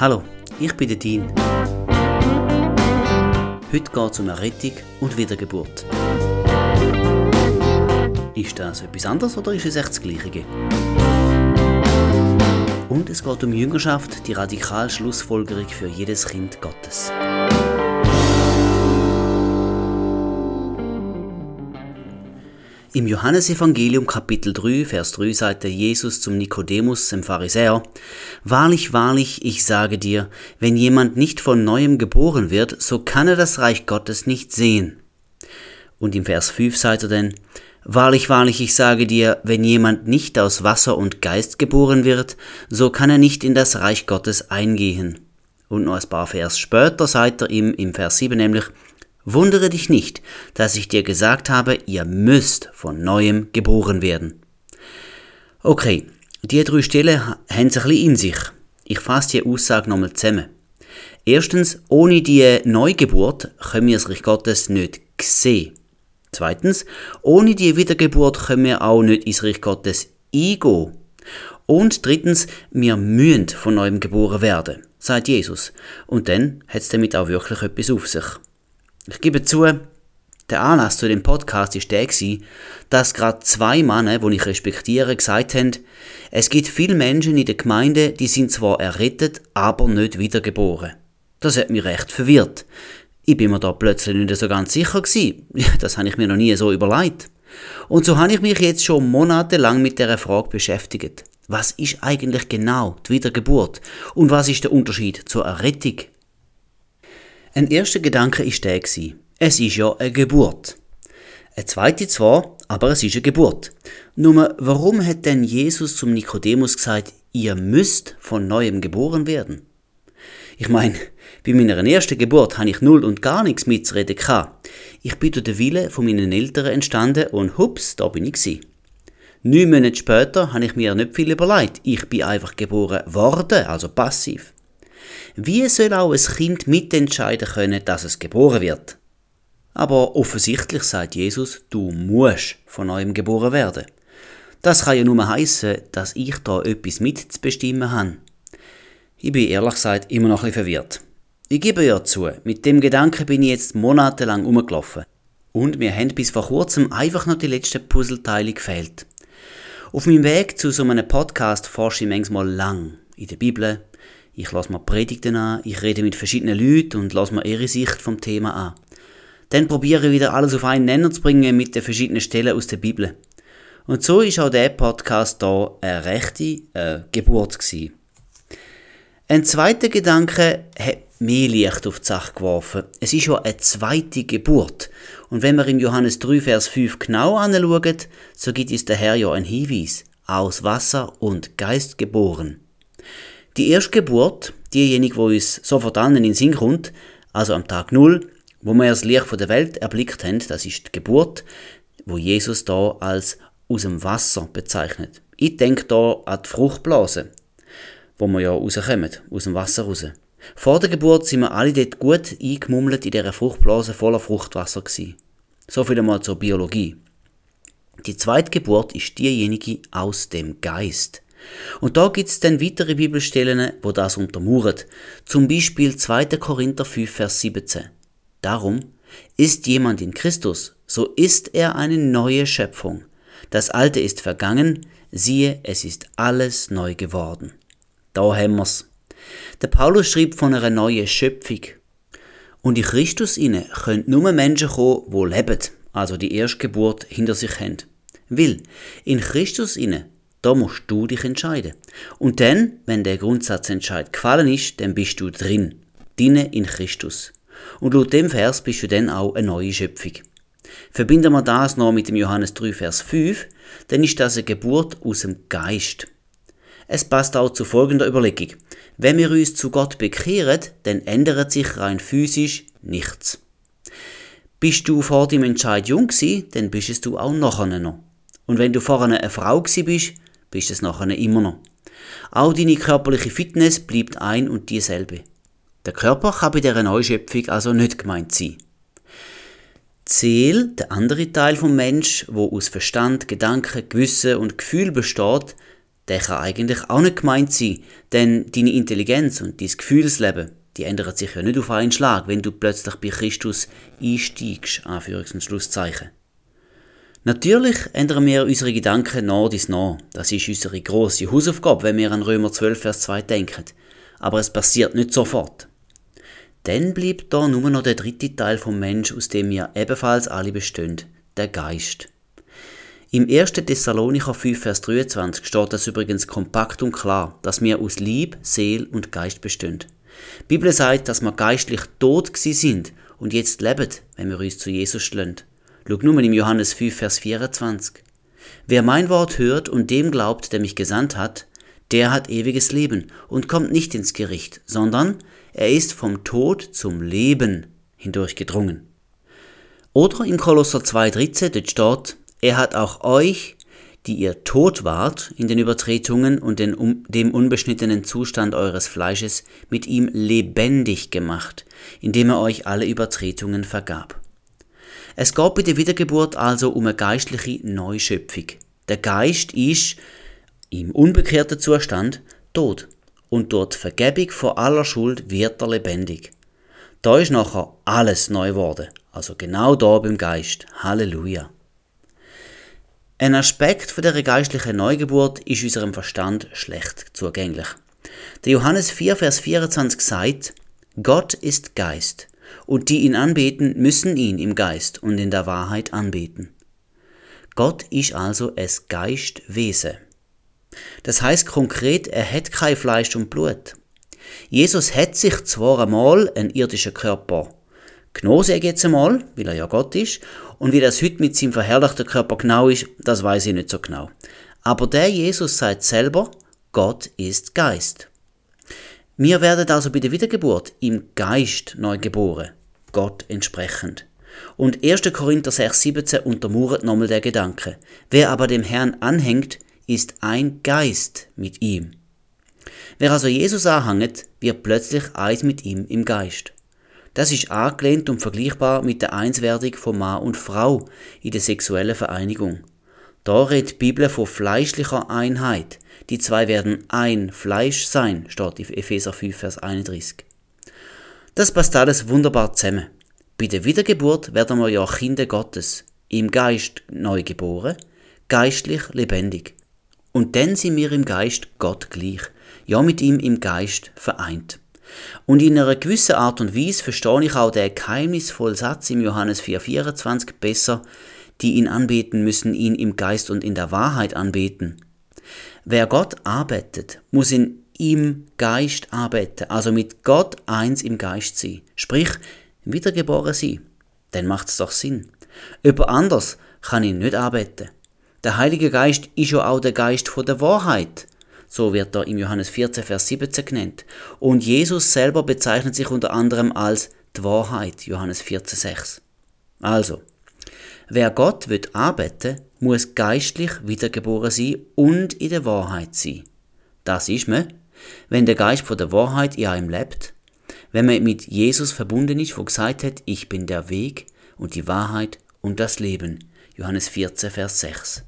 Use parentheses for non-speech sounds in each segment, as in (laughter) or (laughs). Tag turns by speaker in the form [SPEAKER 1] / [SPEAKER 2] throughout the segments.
[SPEAKER 1] Hallo, ich bin der Dean. Heute geht es um Errettung und Wiedergeburt. Ist das etwas anderes oder ist es echt das Gleiche? Und es geht um Jüngerschaft, die radikale Schlussfolgerung für jedes Kind Gottes. Im Johannesevangelium Kapitel 3, Vers 3 sagte Jesus zum Nikodemus, dem Pharisäer, Wahrlich, wahrlich, ich sage dir, wenn jemand nicht von neuem geboren wird, so kann er das Reich Gottes nicht sehen. Und im Vers 5 sagt er dann, Wahrlich, wahrlich, ich sage dir, wenn jemand nicht aus Wasser und Geist geboren wird, so kann er nicht in das Reich Gottes eingehen. Und noch ein paar Vers später sagt er ihm im Vers 7 nämlich, Wundere dich nicht, dass ich dir gesagt habe, ihr müsst von neuem geboren werden. Okay, die drei Stellen haben es ein bisschen in sich. Ich fasse die Aussage nochmal zusammen. Erstens, ohne die Neugeburt können wir das Reich Gottes nicht sehen. Zweitens, ohne die Wiedergeburt können wir auch nicht ins Reich Gottes eingehen. Und drittens, wir müssen von neuem geboren werden, sagt Jesus. Und dann hat es damit auch wirklich etwas auf sich. Ich gebe zu, der Anlass zu dem Podcast ist der dass gerade zwei Männer, die ich respektiere, gesagt haben, es gibt viele Menschen in der Gemeinde, die sind zwar errettet, aber nicht wiedergeboren. Das hat mich recht verwirrt. Ich bin mir da plötzlich nicht so ganz sicher gewesen. (laughs) Das habe ich mir noch nie so überlegt. Und so habe ich mich jetzt schon monatelang mit der Frage beschäftigt. Was ist eigentlich genau die Wiedergeburt? Und was ist der Unterschied zur Errettung? Ein erster Gedanke ist der gewesen. Es ist ja eine Geburt. Eine zweite zwar, aber es ist eine Geburt. Nur, warum hat denn Jesus zum Nikodemus gesagt, ihr müsst von neuem geboren werden? Ich meine, bei meiner ersten Geburt habe ich null und gar nichts mitzureden gehabt. Ich bin durch den Willen von meinen Eltern entstanden und hups, da bin ich gewesen. Neun Monate später habe ich mir nicht viel überlegt. Ich bin einfach geboren worden, also passiv. Wie soll auch ein Kind mitentscheiden können, dass es geboren wird? Aber offensichtlich sagt Jesus, du musst von neuem geboren werden. Das kann ja nur heißen, dass ich da etwas mitzubestimmen habe. Ich bin ehrlich gesagt immer noch ein bisschen verwirrt. Ich gebe ja zu, mit dem Gedanken bin ich jetzt monatelang umgelaufen. Und mir haben bis vor kurzem einfach noch die letzten Puzzleteile gefehlt. Auf meinem Weg zu so einem Podcast forsche ich manchmal lang. In der Bibel, ich lasse mir Predigten an, ich rede mit verschiedenen Leuten und lasse mir ihre Sicht vom Thema an. Dann probiere ich wieder alles auf einen Nenner zu bringen mit den verschiedenen Stellen aus der Bibel. Und so ist auch der Podcast da eine rechte äh, Geburt gewesen. Ein zweiter Gedanke hat mehr Licht auf die Sache geworfen. Es ist ja eine zweite Geburt. Und wenn wir in Johannes 3, Vers 5 genau anschauen, so gibt es daher ja ein Hinweis. Aus Wasser und Geist geboren. Die erste Geburt, diejenige, wo uns sofort an in den Sinn kommt, also am Tag Null, wo wir das Licht der Welt erblickt haben, das ist die Geburt, wo Jesus da als aus dem Wasser bezeichnet. Ich denke da an die Fruchtblase, wo wir ja rauskommen, aus dem Wasser raus. Vor der Geburt sind wir alle dort gut eingemummelt in dieser Fruchtblase voller Fruchtwasser gewesen. So viel einmal zur Biologie. Die zweite Geburt ist diejenige aus dem Geist. Und da gibt es dann weitere Bibelstellen, wo das untermauern. Zum Beispiel 2. Korinther 5, Vers 17. Darum, ist jemand in Christus, so ist er eine neue Schöpfung. Das Alte ist vergangen, siehe, es ist alles neu geworden. Da haben wir's. Der Paulus schrieb von einer neuen Schöpfung. Und in Christus inne können nur Menschen kommen, wo leben, also die Erstgeburt hinter sich haben. Will, in Christus inne da musst du dich entscheiden. Und dann, wenn der Grundsatzentscheid gefallen ist, dann bist du drin. Dinne in Christus. Und laut dem Vers bist du dann auch eine neue Schöpfung. Verbinden wir das noch mit dem Johannes 3, Vers 5, dann ist das eine Geburt aus dem Geist. Es passt auch zu folgender Überlegung. Wenn wir uns zu Gott bekehren, dann ändert sich rein physisch nichts. Bist du vor dem Entscheid jung gewesen, dann bist es du auch nachher noch. Und wenn du vorher eine Frau gewesen bist, bist es nachher immer noch. Auch deine körperliche Fitness bleibt ein und dieselbe. Der Körper kann bei dieser Neuschöpfung also nicht gemeint sein. Ziel, der andere Teil vom Mensch, wo aus Verstand, Gedanken, Gewissen und Gefühl besteht, der kann eigentlich auch nicht gemeint sein, denn deine Intelligenz und dein Gefühlsleben, die ändern sich ja nicht auf einen Schlag, wenn du plötzlich bei Christus einsteigst, Anführungs- und Schlusszeichen. Natürlich ändern wir unsere Gedanken nach dies nach. Das ist unsere grosse Hausaufgabe, wenn wir an Römer 12, Vers 2 denken. Aber es passiert nicht sofort. Dann bleibt da nur noch der dritte Teil vom Mensch, aus dem wir ebenfalls alle bestehen, der Geist. Im 1. Thessalonicher 5, Vers 23 steht das übrigens kompakt und klar, dass wir aus Lieb, Seel und Geist bestehen. Die Bibel sagt, dass wir geistlich tot sind und jetzt leben, wenn wir uns zu Jesus schlönen. Schau nur im Johannes 5, Vers 24. Wer mein Wort hört und dem glaubt, der mich gesandt hat, der hat ewiges Leben und kommt nicht ins Gericht, sondern er ist vom Tod zum Leben hindurchgedrungen. Oder in Kolosser 2,13, dort steht, er hat auch euch, die ihr tot wart in den Übertretungen und den, um, dem unbeschnittenen Zustand eures Fleisches, mit ihm lebendig gemacht, indem er euch alle Übertretungen vergab. Es geht bei der Wiedergeburt also um eine geistliche Neuschöpfung. Der Geist ist im unbekehrten Zustand tot und durch Vergebung von aller Schuld wird er lebendig. Da ist nachher alles neu geworden, also genau da beim Geist. Halleluja. Ein Aspekt von der geistlichen Neugeburt ist unserem Verstand schlecht zugänglich. Der Johannes 4, Vers 24 sagt, Gott ist Geist, und die ihn anbeten, müssen ihn im Geist und in der Wahrheit anbeten. Gott ist also es Geistwesen. Das heißt konkret, er hat kein Fleisch und Blut. Jesus hat sich zwar einmal einen irdischen Körper genommen, sage jetzt einmal, weil er ja Gott ist, und wie das heute mit seinem verherrlichten Körper genau ist, das weiß ich nicht so genau. Aber der Jesus sagt selber, Gott ist Geist. Wir werden also bei der Wiedergeburt im Geist neu geboren, Gott entsprechend. Und 1. Korinther 6, 17 untermauert nochmal der Gedanke. Wer aber dem Herrn anhängt, ist ein Geist mit ihm. Wer also Jesus anhängt, wird plötzlich eins mit ihm im Geist. Das ist angelehnt und vergleichbar mit der Einswerdung von Mann und Frau in der sexuellen Vereinigung. Da redet die Bibel von fleischlicher Einheit. Die zwei werden ein Fleisch sein, steht in Epheser 5, Vers 31. Das passt alles wunderbar zusammen. Bei der Wiedergeburt werden wir ja Kinder Gottes, im Geist neu geboren, geistlich lebendig. Und dann sind wir im Geist Gott gleich, ja mit ihm im Geist vereint. Und in einer gewissen Art und Weise verstehe ich auch den geheimnisvollen Satz im Johannes 4,24 besser, die ihn anbeten, müssen ihn im Geist und in der Wahrheit anbeten. Wer Gott arbeitet, muss in ihm Geist arbeiten, also mit Gott eins im Geist sein, sprich wiedergeboren sein. Dann macht es doch Sinn. Über anders kann ihn nicht arbeiten. Der Heilige Geist ist ja auch der Geist von der Wahrheit. So wird er im Johannes 14, Vers 17 genannt. Und Jesus selber bezeichnet sich unter anderem als die Wahrheit, Johannes 14, 6. Also, wer Gott wird arbeiten, muss geistlich wiedergeboren sein und in der Wahrheit sein. Das ist man, wenn der Geist von der Wahrheit in einem lebt, wenn man mit Jesus verbunden ist, wo gesagt hat, ich bin der Weg und die Wahrheit und das Leben. Johannes 14, Vers 6.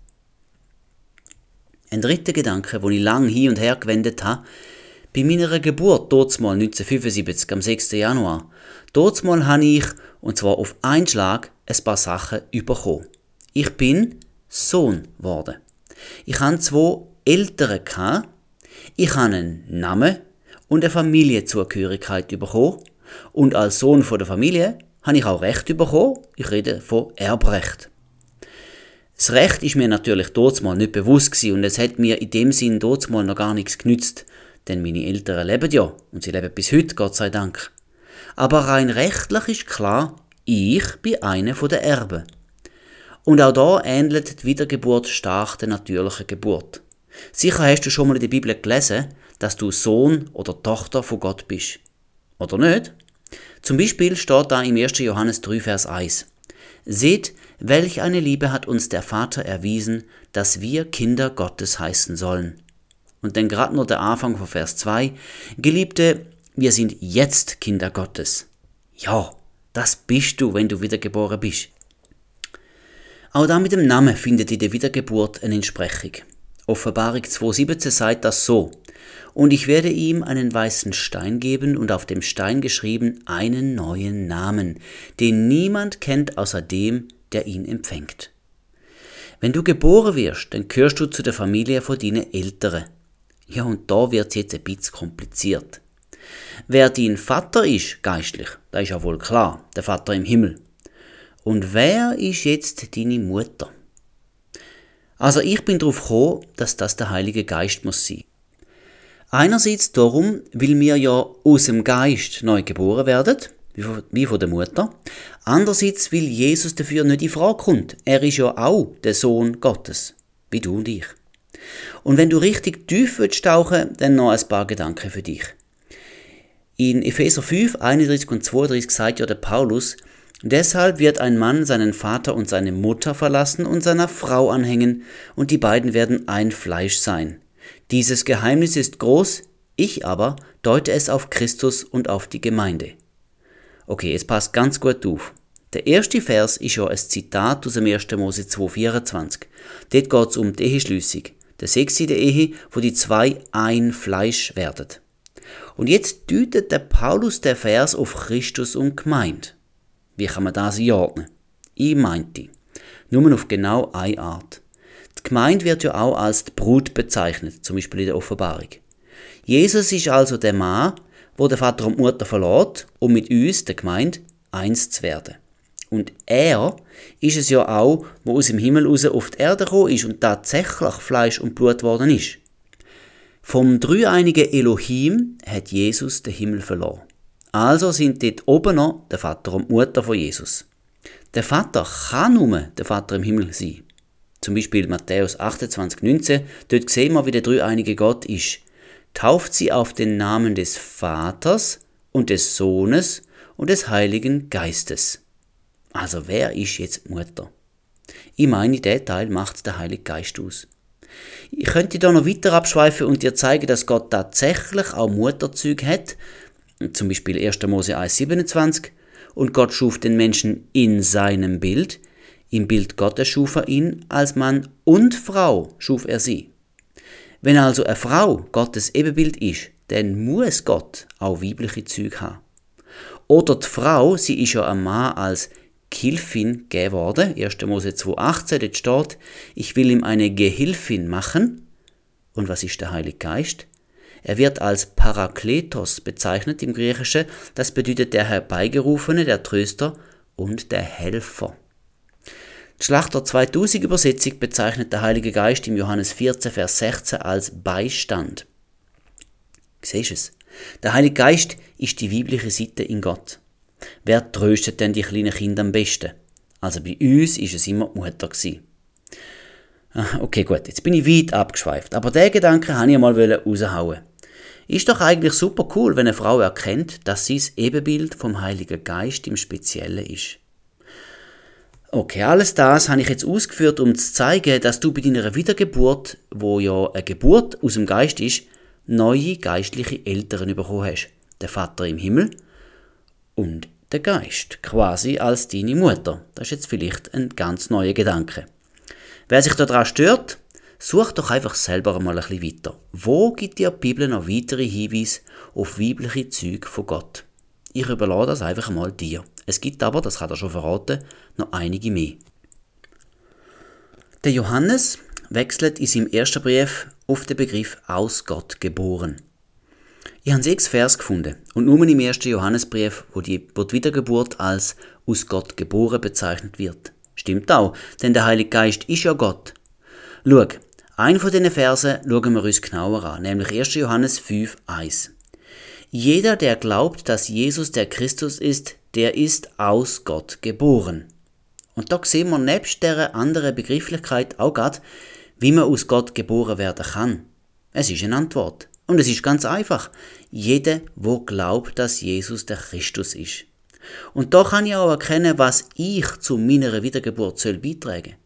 [SPEAKER 1] Ein dritter Gedanke, den ich lang hin und her gewendet habe, bei meiner Geburt, dort mal 1975, am 6. Januar, dort mal habe ich, und zwar auf einen Schlag, ein paar Sachen bekommen. Ich bin Sohn geworden. Ich hatte zwei Eltern, gehabt, ich habe einen Namen und eine Familienzugehörigkeit bekommen und als Sohn der Familie habe ich auch Recht bekommen, ich rede von Erbrecht. Das Recht ist mir natürlich dort mal nicht bewusst und es hat mir in dem Sinn dort mal noch gar nichts genützt, denn meine Eltern leben ja und sie leben bis heute, Gott sei Dank. Aber rein rechtlich ist klar, ich bin einer der Erben. Und auch da ähnelt die Wiedergeburt stark der natürlichen Geburt. Sicher hast du schon mal in der Bibel gelesen, dass du Sohn oder Tochter von Gott bist. Oder nicht? Zum Beispiel steht da im 1. Johannes 3, Vers 1. Seht, welch eine Liebe hat uns der Vater erwiesen, dass wir Kinder Gottes heißen sollen. Und dann gerade nur der Anfang von Vers 2. Geliebte, wir sind jetzt Kinder Gottes. Ja, das bist du, wenn du wiedergeboren bist. Auch da mit dem Namen findet in der Wiedergeburt eine Entsprechung. Offenbarung 2,17 sagt das so. Und ich werde ihm einen weißen Stein geben und auf dem Stein geschrieben einen neuen Namen, den niemand kennt außer dem, der ihn empfängt. Wenn du geboren wirst, dann gehörst du zu der Familie von deinen Eltern. Ja, und da wird jetzt ein bisschen kompliziert. Wer dein Vater ist, geistlich, da ist ja wohl klar, der Vater im Himmel. Und wer ist jetzt deine Mutter? Also ich bin darauf gekommen, dass das der Heilige Geist muss sein. Einerseits darum, weil wir ja aus dem Geist neu geboren werden, wie von der Mutter. Andererseits, weil Jesus dafür nicht in Frage kommt. Er ist ja auch der Sohn Gottes, wie du und ich. Und wenn du richtig tief willst tauchen, dann noch ein paar Gedanken für dich. In Epheser 5, 31 und 32 sagt ja der Paulus, Deshalb wird ein Mann seinen Vater und seine Mutter verlassen und seiner Frau anhängen, und die beiden werden ein Fleisch sein. Dieses Geheimnis ist groß, ich aber deute es auf Christus und auf die Gemeinde. Okay, es passt ganz gut auf. Der erste Vers ist ja ein Zitat aus dem 1. Mose 2,24. Dort geht es um die Eheschließung. Der der Ehe, wo die zwei ein Fleisch werden. Und jetzt deutet der Paulus der Vers auf Christus und Gemeinde. Wie kann man das einordnen? Ich meinte, nur auf genau eine Art. Die Gemeinde wird ja auch als die Brut bezeichnet, zum Beispiel in der Offenbarung. Jesus ist also der Mann, wo der Vater und Mutter verlässt, um mit uns, der Gemeinde, eins zu werden. Und er ist es ja auch, wo aus dem Himmel raus auf die Erde gekommen ist und tatsächlich Fleisch und Blut geworden ist. Vom dreieinigen Elohim hat Jesus den Himmel verloren. Also sind dort oben noch der Vater und die Mutter von Jesus. Der Vater kann nur der Vater im Himmel sein. Zum Beispiel Matthäus 28, 19, dort sehen wir, wie der dreieinige Gott ist. Tauft sie auf den Namen des Vaters und des Sohnes und des Heiligen Geistes. Also wer ist jetzt Mutter? Ich meine, der Teil macht der Heilige Geist aus. Ich könnte da noch weiter abschweifen und dir zeigen, dass Gott tatsächlich auch Mutterzüge hat, zum Beispiel 1. Mose 1,27, und Gott schuf den Menschen in seinem Bild, im Bild Gottes schuf er ihn, als Mann und Frau schuf er sie. Wenn also eine Frau Gottes Ebenbild ist, dann muss Gott auch weibliche Züge haben. Oder die Frau, sie ist ja ein Mann als Gehilfin geworden. 1. Mose 2,18, dort steht, ich will ihm eine Gehilfin machen. Und was ist der Heilige Geist? Er wird als Parakletos bezeichnet im Griechischen, das bedeutet der Herbeigerufene, der Tröster und der Helfer. Die Schlachter 2000 Übersetzung bezeichnet der Heilige Geist im Johannes 14, Vers 16 als Beistand. Siehst du es? Der Heilige Geist ist die weibliche Seite in Gott. Wer tröstet denn die kleinen Kinder am besten? Also bei uns ist es immer die Mutter gewesen. Ah, okay, gut, jetzt bin ich weit abgeschweift, aber den Gedanken wollte ich einmal raushauen. Ist doch eigentlich super cool, wenn eine Frau erkennt, dass sie das Ebenbild vom Heiligen Geist im Speziellen ist. Okay, alles das habe ich jetzt ausgeführt, um zu zeigen, dass du bei deiner Wiedergeburt, wo ja eine Geburt aus dem Geist ist, neue geistliche Eltern bekommen hast. Der Vater im Himmel und der Geist, quasi als deine Mutter. Das ist jetzt vielleicht ein ganz neuer Gedanke. Wer sich daran stört, Such doch einfach selber mal ein bisschen weiter. Wo gibt dir die Bibel noch weitere Hinweise auf weibliche Züge von Gott? Ich überlasse das einfach mal dir. Es gibt aber, das kann er schon verraten, noch einige mehr. Der Johannes wechselt in seinem ersten Brief auf den Begriff aus Gott geboren. Ich habe sechs Vers gefunden und nur im ersten Johannesbrief, wo die, wo die Wiedergeburt als aus Gott geboren bezeichnet wird. Stimmt auch, denn der Heilige Geist ist ja Gott. Schau, ein von diesen Versen schauen wir uns genauer an, nämlich 1. Johannes 5, 1. Jeder, der glaubt, dass Jesus der Christus ist, der ist aus Gott geboren. Und da sehen wir nebst der anderen Begrifflichkeit auch gerade, wie man aus Gott geboren werden kann. Es ist eine Antwort. Und es ist ganz einfach. Jeder, wo glaubt, dass Jesus der Christus ist. Und da kann ich auch erkennen, was ich zu meiner Wiedergeburt soll beitragen.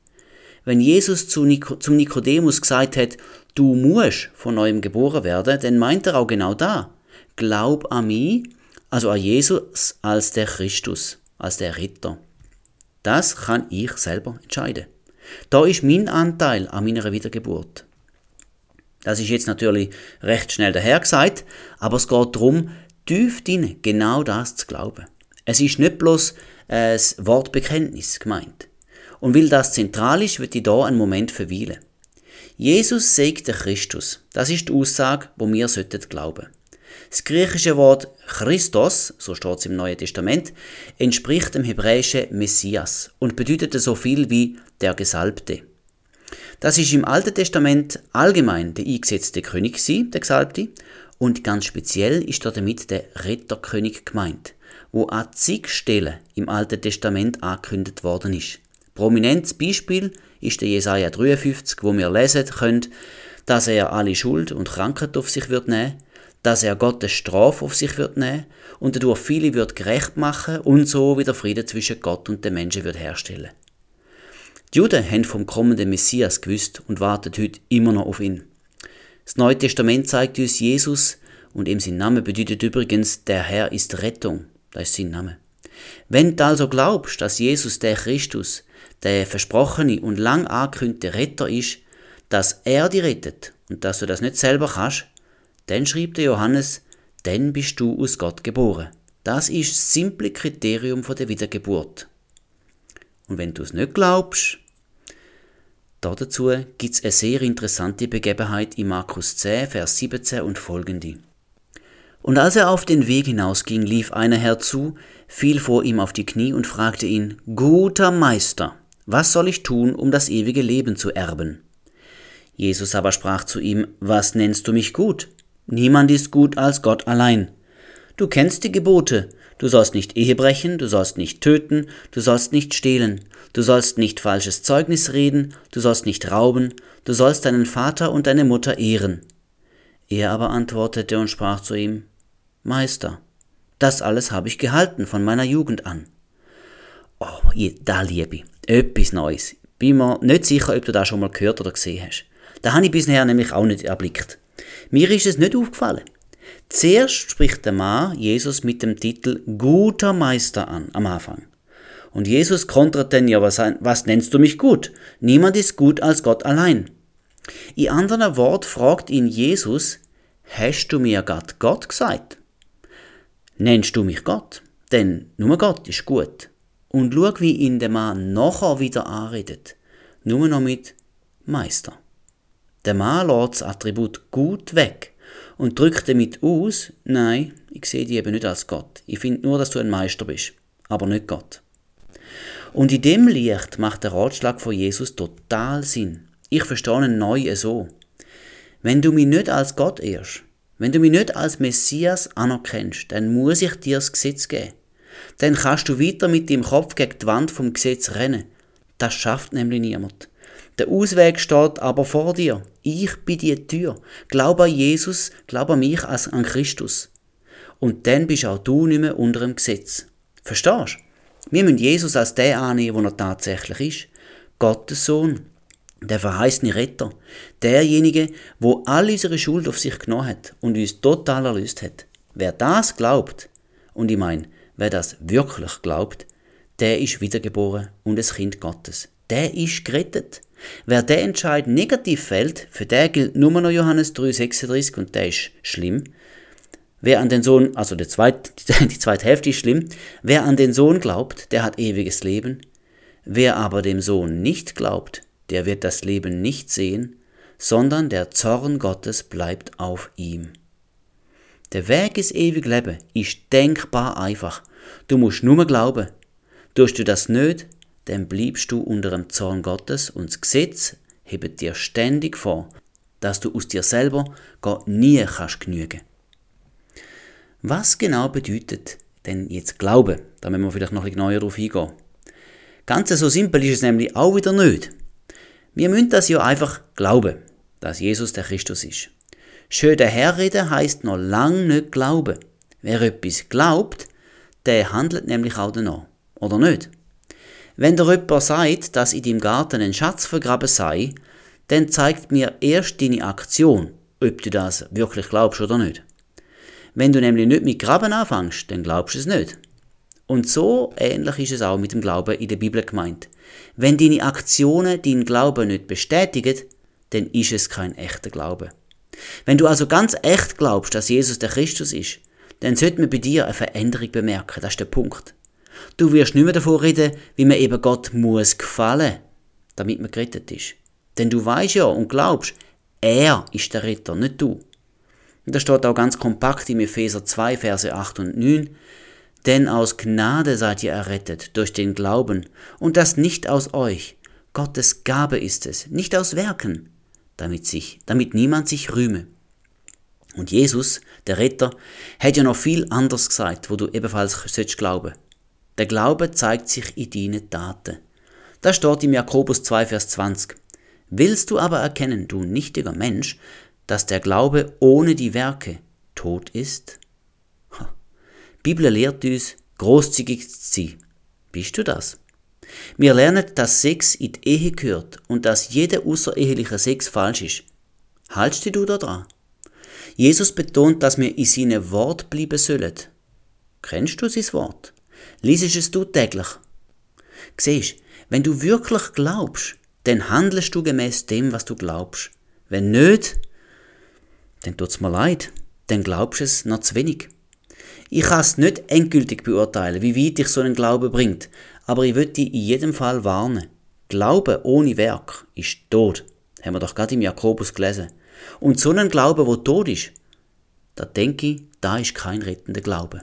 [SPEAKER 1] Wenn Jesus zu Nik zum Nikodemus gesagt hat, du musst von neuem geboren werden, dann meint er auch genau da. Glaub an mich, also an Jesus als der Christus, als der Ritter. Das kann ich selber entscheiden. Da ist mein Anteil an meiner Wiedergeburt. Das ist jetzt natürlich recht schnell daher gesagt, aber es geht darum, tief drin genau das zu glauben. Es ist nicht bloß ein Wortbekenntnis gemeint. Und weil das zentral ist, wird ich hier einen Moment verweilen. Jesus sagt der Christus. Das ist die Aussage, wo wir sollten glauben. Das griechische Wort Christos, so steht es im Neuen Testament, entspricht dem hebräischen Messias und bedeutet so viel wie der Gesalbte. Das ist im Alten Testament allgemein der eingesetzte König, der Gesalbte, und ganz speziell ist damit der Retterkönig gemeint, wo an zig Stellen im Alten Testament angekündigt worden ist. Prominentes Beispiel ist der Jesaja 53, wo wir lesen können, dass er alle Schuld und Krankheit auf sich wird nehmen, dass er Gottes Strafe auf sich wird nehmen und dadurch viele wird gerecht machen und so wieder Frieden zwischen Gott und den Menschen wird herstellen. Die Juden haben vom kommenden Messias gewusst und warten heute immer noch auf ihn. Das Neue Testament zeigt uns Jesus und ihm sein Name bedeutet übrigens, der Herr ist Rettung. Das ist sein Name. Wenn du also glaubst, dass Jesus der Christus, der versprochene und lang angekündigte Retter ist, dass er dich rettet und dass du das nicht selber kannst, dann schreibt der Johannes, dann bist du aus Gott geboren. Das ist das simple Kriterium der Wiedergeburt. Und wenn du es nicht glaubst, dazu gibt es eine sehr interessante Begebenheit in Markus 10, Vers 17 und folgende. Und als er auf den Weg hinausging, lief einer herzu, fiel vor ihm auf die Knie und fragte ihn, Guter Meister, was soll ich tun, um das ewige Leben zu erben? Jesus aber sprach zu ihm, Was nennst du mich gut? Niemand ist gut als Gott allein. Du kennst die Gebote, Du sollst nicht Ehe brechen, du sollst nicht töten, du sollst nicht stehlen, du sollst nicht falsches Zeugnis reden, du sollst nicht rauben, du sollst deinen Vater und deine Mutter ehren. Er aber antwortete und sprach zu ihm, Meister, das alles habe ich gehalten von meiner Jugend an. Oh, da liebe ich, etwas Neues. Bin mir nicht sicher, ob du das schon mal gehört oder gesehen hast. Da habe ich bisher nämlich auch nicht erblickt. Mir ist es nicht aufgefallen. Zuerst spricht der Mann Jesus mit dem Titel Guter Meister an am Anfang. Und Jesus kontert dann, ja, was, was nennst du mich gut? Niemand ist gut als Gott allein. In anderen Wort fragt ihn Jesus, hast du mir Gott Gott gesagt? Nennst du mich Gott? Denn nur Gott ist gut. Und schau, wie ihn der Mann nachher wieder anredet. Nur noch mit Meister. Der Mann lässt das Attribut gut weg und drückt damit aus, nein, ich sehe dich eben nicht als Gott. Ich finde nur, dass du ein Meister bist, aber nicht Gott. Und in dem Licht macht der Ratschlag von Jesus total Sinn. Ich verstehe ihn neu so. Wenn du mich nicht als Gott ehrst, wenn du mich nicht als Messias anerkennst, dann muss ich dir das Gesetz geben. Dann kannst du weiter mit dem Kopf gegen die Wand vom Gesetz rennen. Das schafft nämlich niemand. Der Ausweg steht aber vor dir. Ich bin die Tür. Glaub an Jesus, glaub an mich als an Christus. Und dann bist auch du nicht mehr unter dem Gesetz. Verstehst? Wir müssen Jesus als der annehmen, wo er tatsächlich ist. Gottes Sohn. Der verheißene Retter. Derjenige, wo all unsere Schuld auf sich genommen hat und uns total erlöst hat. Wer das glaubt, und ich meine, wer das wirklich glaubt, der ist wiedergeboren und ein Kind Gottes. Der ist gerettet. Wer der Entscheid negativ fällt, für der gilt nur noch Johannes 3,36 und der ist schlimm. Wer an den Sohn, also die zweite, (laughs) die zweite Hälfte ist schlimm, wer an den Sohn glaubt, der hat ewiges Leben. Wer aber dem Sohn nicht glaubt, der wird das Leben nicht sehen, sondern der Zorn Gottes bleibt auf ihm. Der Weg ins ewige Leben ist denkbar einfach. Du musst nur glauben. Tust du das nicht, dann bleibst du unter dem Zorn Gottes und das Gesetz hebt dir ständig vor, dass du aus dir selber Gott nie kannst genügen. Was genau bedeutet denn jetzt Glaube? Da müssen wir vielleicht noch ein bisschen genauer darauf eingehen. Ganz so simpel ist es nämlich auch wieder nicht. Wir müssen das ja einfach glauben, dass Jesus der Christus ist. Schön daherreden heißt noch lang nicht glauben. Wer etwas glaubt, der handelt nämlich auch danach. Oder nicht? Wenn der jemand sagt, dass in deinem Garten ein Schatz vergraben sei, dann zeigt mir erst deine Aktion, ob du das wirklich glaubst oder nicht. Wenn du nämlich nicht mit Graben anfängst, dann glaubst du es nicht. Und so ähnlich ist es auch mit dem Glauben in der Bibel gemeint. Wenn deine Aktionen deinen Glauben nicht bestätigen, dann ist es kein echter Glaube. Wenn du also ganz echt glaubst, dass Jesus der Christus ist, dann sollte man bei dir eine Veränderung bemerken. Das ist der Punkt. Du wirst nicht mehr davon reden, wie man eben Gott muss gefallen, damit man gerettet ist. Denn du weißt ja und glaubst, er ist der Retter, nicht du. Und das steht auch ganz kompakt im Epheser 2, Verse 8 und 9. Denn aus Gnade seid ihr errettet durch den Glauben, und das nicht aus euch. Gottes Gabe ist es, nicht aus Werken, damit, sich, damit niemand sich rühme. Und Jesus, der Retter, hat ja noch viel anders gesagt, wo du ebenfalls sollst glauben. Der Glaube zeigt sich in deinen Taten. Das steht im Jakobus 2, Vers 20. Willst du aber erkennen, du nichtiger Mensch, dass der Glaube ohne die Werke tot ist? Ha. Bibel lehrt uns, großzügig zu sein. Bist du das? Wir lernen, dass Sex in die Ehe gehört und dass jeder außereheliche Sex falsch ist. Haltst du da dran? Jesus betont, dass wir in seinem Wort bleiben sollen. Kennst du sein Wort? Liesest es du täglich? Siehst, wenn du wirklich glaubst, dann handelst du gemäß dem, was du glaubst. Wenn nicht, dann tut's mir leid, dann glaubst du es noch zu wenig. Ich kann es nicht endgültig beurteilen, wie weit dich so ein Glaube bringt, aber ich würde dich in jedem Fall warnen. Glaube ohne Werk ist tot. Haben wir doch gerade im Jakobus gelesen. Und so ein Glaube, wo tot ist, da denke ich, da ist kein rettender Glaube.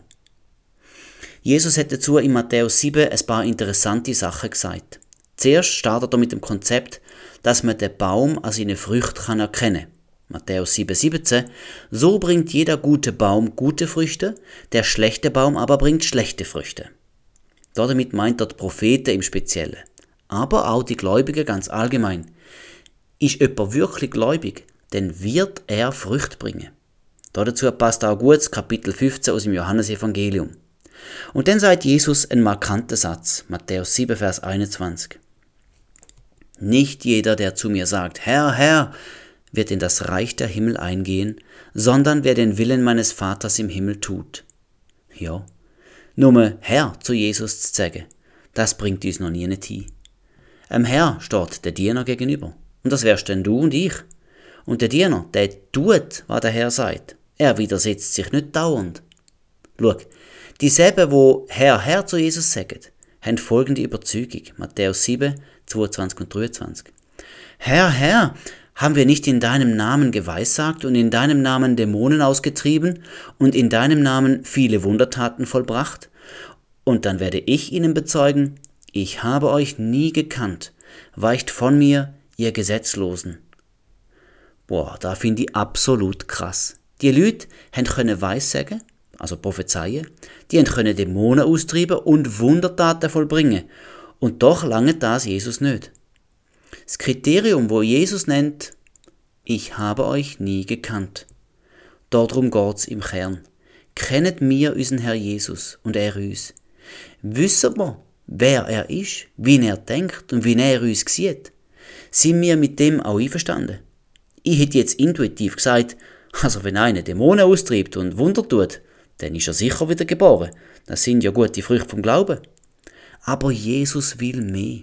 [SPEAKER 1] Jesus hat dazu in Matthäus 7 ein paar interessante Sachen gesagt. Zuerst startet er mit dem Konzept, dass man den Baum an seinen Früchten erkennen kann. Matthäus 7, 17. So bringt jeder gute Baum gute Früchte, der schlechte Baum aber bringt schlechte Früchte. Damit meint er die Propheten im Speziellen. Aber auch die Gläubigen ganz allgemein. Ist jemand wirklich gläubig, dann wird er Früchte bringen. Dazu passt auch gut Kapitel 15 aus dem Johannesevangelium. Und dann sagt Jesus einen markanten Satz, Matthäus 7, Vers 21. Nicht jeder, der zu mir sagt, Herr, Herr, wird in das Reich der Himmel eingehen, sondern wer den Willen meines Vaters im Himmel tut. Ja, nur Herr zu Jesus zu sagen, das bringt uns noch nie hin. Em Herr steht der Diener gegenüber. Und das wärst denn du und ich. Und der Diener, der tut, was der Herr sagt. Er widersetzt sich nicht dauernd. Schau, dieselben, wo Herr, Herr zu Jesus sagen, haben folgende Überzeugung. Matthäus 7, 22 und 23. Herr, Herr, haben wir nicht in deinem Namen geweissagt und in deinem Namen Dämonen ausgetrieben und in deinem Namen viele Wundertaten vollbracht? Und dann werde ich ihnen bezeugen, ich habe euch nie gekannt, weicht von mir, ihr Gesetzlosen. Boah, da finde ich absolut krass. Die Leute haben können Weissagen, also prophezeien, die haben können Dämonen austreiben und Wundertaten vollbringen. Und doch lange das Jesus nicht. Das Kriterium, wo Jesus nennt, ich habe euch nie gekannt. Darum geht's im Kern. Kennet mir unseren Herr Jesus und er uns. Wissen wir, wer er ist, wie er denkt und wie er uns sieht? Sind wir mit dem auch einverstanden? Ich hätte jetzt intuitiv gesagt, also wenn einer Dämonen austreibt und Wunder tut, dann ist er sicher wieder geboren. Das sind ja gute Früchte vom Glauben. Aber Jesus will mehr.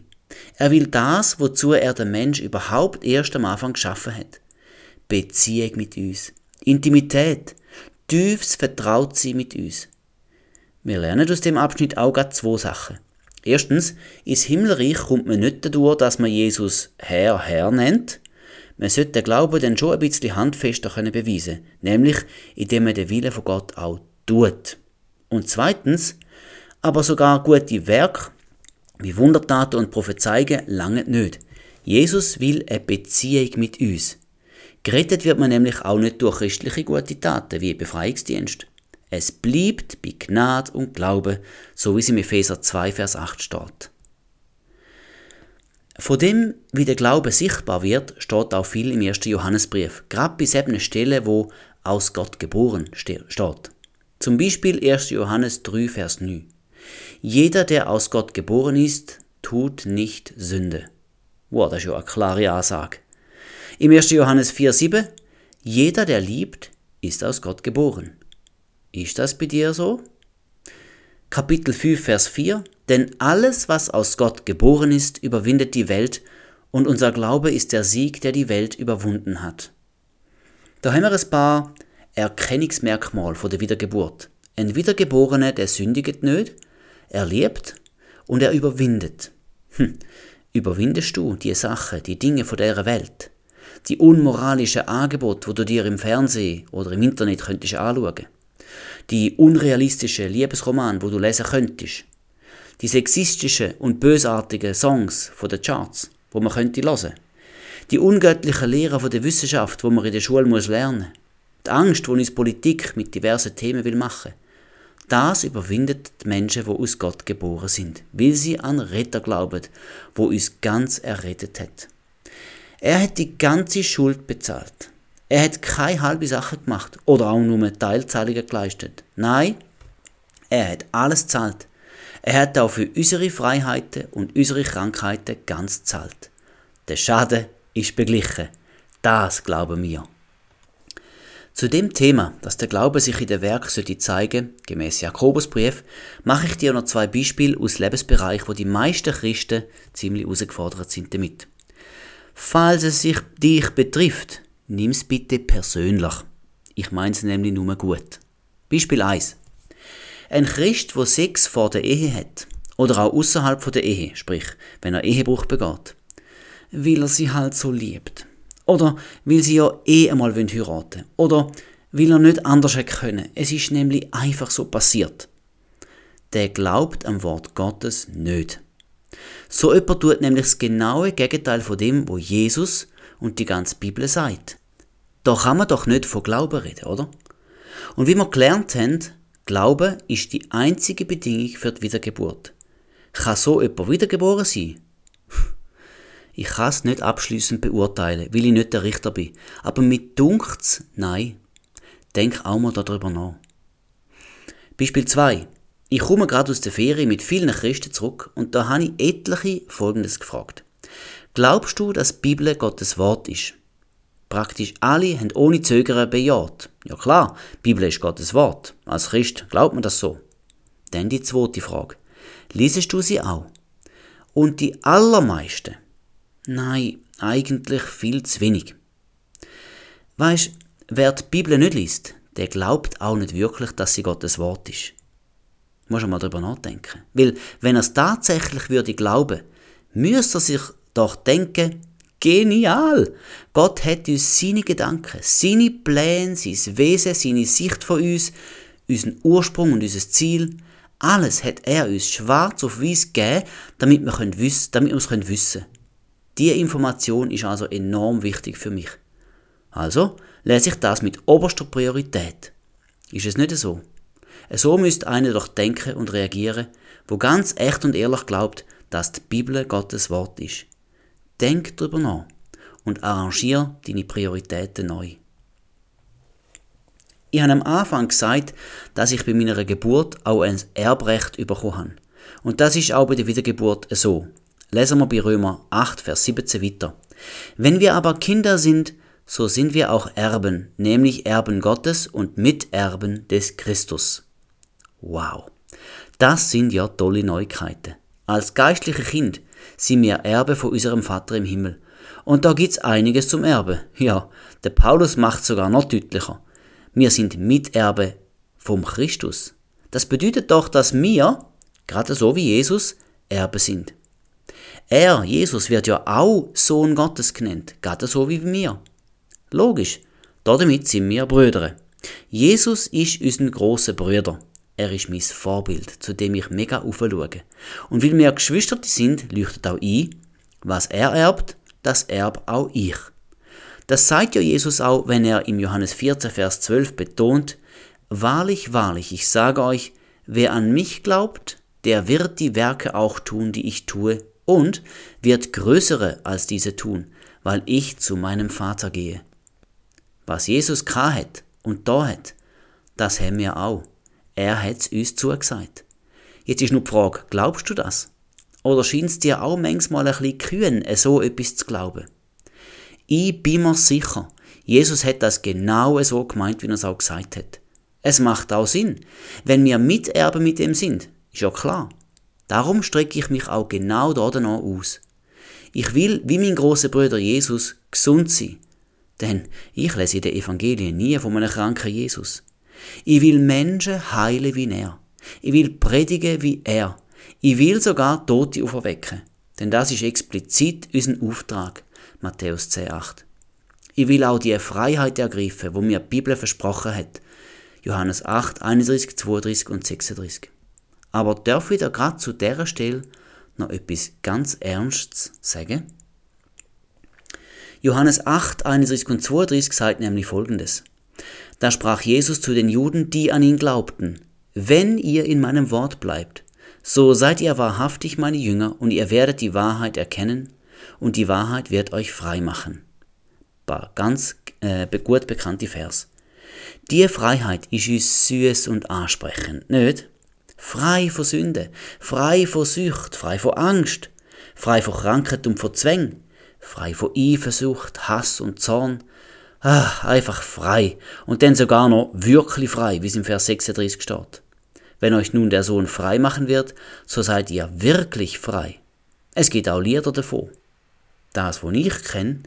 [SPEAKER 1] Er will das, wozu er den Mensch überhaupt erst am Anfang geschaffen hat. Beziehung mit uns. Intimität. Tiefes Vertrautsein mit uns. Wir lernen aus dem Abschnitt auch gerade zwei Sachen. Erstens, ins Himmelreich kommt man nicht dadurch, dass man Jesus Herr, Herr nennt. Man sollte den Glauben dann schon ein bisschen handfester können beweisen nämlich indem man den Willen von Gott auch tut. Und zweitens, aber sogar gute Werke wie Wundertaten und Prophezeigen lange nicht. Jesus will eine Beziehung mit uns. Gerettet wird man nämlich auch nicht durch christliche gute Taten wie Befreiungsdienst. Es bleibt bei Gnade und Glaube, so wie es im Epheser 2, Vers 8 steht. Von dem, wie der Glaube sichtbar wird, steht auch viel im 1. Johannesbrief, gerade bei sieben Stellen, wo aus Gott geboren steht. Zum Beispiel 1. Johannes 3, Vers 9. Jeder, der aus Gott geboren ist, tut nicht Sünde. Wow, das ist ja eine klare Ansage. Im 1. Johannes 4,7 Jeder, der liebt, ist aus Gott geboren. Ist das bei dir so? Kapitel 5, Vers 4 Denn alles, was aus Gott geboren ist, überwindet die Welt, und unser Glaube ist der Sieg, der die Welt überwunden hat. Da haben wir ein paar Erkennungsmerkmale von der Wiedergeburt. Ein Wiedergeborener, der sündigt nicht, er lebt und er überwindet. Hm. Überwindest du die Sachen, die Dinge von dieser Welt? Die unmoralischen Angebote, wo du dir im Fernsehen oder im Internet könntest anschauen? Die unrealistischen Liebesroman, wo du lesen könntest? Die sexistischen und bösartigen Songs von den Charts, wo man könnte hören? Die ungöttlichen Lehren von der Wissenschaft, wo man in der Schule muss lernen Die Angst, die uns Politik mit diversen Themen will machen das überwindet die Menschen, wo aus Gott geboren sind, weil sie an Retter glauben, wo uns ganz errettet hat. Er hat die ganze Schuld bezahlt. Er hat keine halbe Sache gemacht oder auch nur Teilzahlungen geleistet. Nein, er hat alles zahlt. Er hat auch für unsere Freiheiten und unsere Krankheiten ganz zahlt. Der Schaden ist beglichen. Das glauben wir. Zu dem Thema, dass der Glaube sich in der Werk sollte zeigen, gemäß Jakobusbrief, mache ich dir noch zwei Beispiele aus Lebensbereichen, wo die meisten Christen ziemlich herausgefordert sind damit. Falls es sich dich betrifft, nimm es bitte persönlich. Ich meine es nämlich nur gut. Beispiel 1. Ein Christ, der Sex vor der Ehe hat, oder auch außerhalb der Ehe, sprich, wenn er Ehebruch begeht, weil er sie halt so liebt. Oder weil sie ja eh einmal heiraten wollen. Oder weil er nicht anders hätte können. Es ist nämlich einfach so passiert. Der glaubt am Wort Gottes nicht. So jemand tut nämlich das genaue Gegenteil von dem, wo Jesus und die ganze Bibel sagt. Da kann man doch nicht von Glauben reden, oder? Und wie wir gelernt haben, Glaube ist die einzige Bedingung für die Wiedergeburt. Kann so jemand wiedergeboren sein? Ich kann es nicht abschließend beurteilen, weil ich nicht der Richter bin. Aber mit dunkt's, nein. Denk auch mal darüber nach. Beispiel 2. Ich komme gerade aus der Ferien mit vielen Christen zurück und da habe ich etliche Folgendes gefragt. Glaubst du, dass die Bibel Gottes Wort ist? Praktisch alle haben ohne Zögern bejaht. Ja klar, die Bibel ist Gottes Wort. Als Christ glaubt man das so. Dann die zweite Frage. Liesest du sie auch? Und die allermeisten Nein, eigentlich viel zu wenig. Weisst, wer die Bibel nicht liest, der glaubt auch nicht wirklich, dass sie Gottes Wort ist. Muss mal darüber nachdenken. Weil, wenn er es tatsächlich würde glauben, müsste er sich doch denken, genial! Gott hat uns seine Gedanken, seine Pläne, sein Wesen, seine Sicht von uns, unseren Ursprung und unser Ziel, alles hat er uns schwarz auf weiß gegeben, damit wir, wissen, damit wir es wissen können. Diese Information ist also enorm wichtig für mich. Also lese ich das mit oberster Priorität. Ist es nicht so? So müsste einer doch denken und reagieren, wo ganz echt und ehrlich glaubt, dass die Bibel Gottes Wort ist. Denk darüber nach und arrangier deine Prioritäten neu. Ich habe am Anfang gesagt, dass ich bei meiner Geburt auch ein Erbrecht bekommen habe. Und das ist auch bei der Wiedergeburt so. Lesen wir bei Römer 8, Vers 17 weiter. Wenn wir aber Kinder sind, so sind wir auch Erben, nämlich Erben Gottes und Miterben des Christus. Wow, das sind ja tolle Neuigkeiten. Als geistliche Kind sind wir Erbe von unserem Vater im Himmel. Und da gibt's einiges zum Erbe. Ja, der Paulus macht sogar noch deutlicher. Wir sind Miterbe vom Christus. Das bedeutet doch, dass wir, gerade so wie Jesus, Erbe sind. Er, Jesus, wird ja auch Sohn Gottes genannt, gerade so wie mir. Logisch, damit sind wir Brüder. Jesus ist unser grosser Brüder. Er ist mein Vorbild, zu dem ich mega aufschaue. Und weil wir Geschwister sind, leuchtet auch ein, was er erbt, das erb auch ich. Das sagt ja Jesus auch, wenn er im Johannes 14, Vers 12 betont, Wahrlich, wahrlich, ich sage euch, wer an mich glaubt, der wird die Werke auch tun, die ich tue, und wird größere als diese tun, weil ich zu meinem Vater gehe. Was Jesus hat und da hat, das haben wir auch. Er hat's uns zugesagt. Jetzt ist nur die Frage, glaubst du das? Oder scheint es dir auch manchmal ein bisschen kühn, so etwas zu glauben? Ich bin mir sicher, Jesus hat das genau so gemeint, wie er es auch gesagt hat. Es macht auch Sinn. Wenn wir Miterben mit ihm sind, ist ja klar. Darum strecke ich mich auch genau danach aus. Ich will, wie mein großer Bruder Jesus, gesund sein, Denn ich lese in den Evangelien nie von einem kranken Jesus. Ich will Menschen heilen wie er. Ich will predigen wie er. Ich will sogar Tote auferwecken. Denn das ist explizit unser Auftrag. Matthäus 10,8. Ich will auch die Freiheit ergreifen, wo mir die Bibel versprochen hat. Johannes 8, 31, 32 und 36. Aber darf ich da gerade zu dieser Stelle noch etwas ganz Ernstes sagen? Johannes 8, 31 und 32 sagt nämlich folgendes. Da sprach Jesus zu den Juden, die an ihn glaubten, wenn ihr in meinem Wort bleibt, so seid ihr wahrhaftig meine Jünger und ihr werdet die Wahrheit erkennen und die Wahrheit wird euch frei machen. Ganz äh, gut bekannte Vers. Die Freiheit ist uns süß und ansprechend, nicht? Frei von Sünde, frei von Sucht, frei von Angst, frei von Krankheit und von Zwang, frei von Eifersucht, Hass und Zorn. Ah, einfach frei. Und dann sogar noch wirklich frei, wie es im Vers 36 steht. Wenn euch nun der Sohn frei machen wird, so seid ihr wirklich frei. Es geht auch Lieder davon. Das, was ich kenne,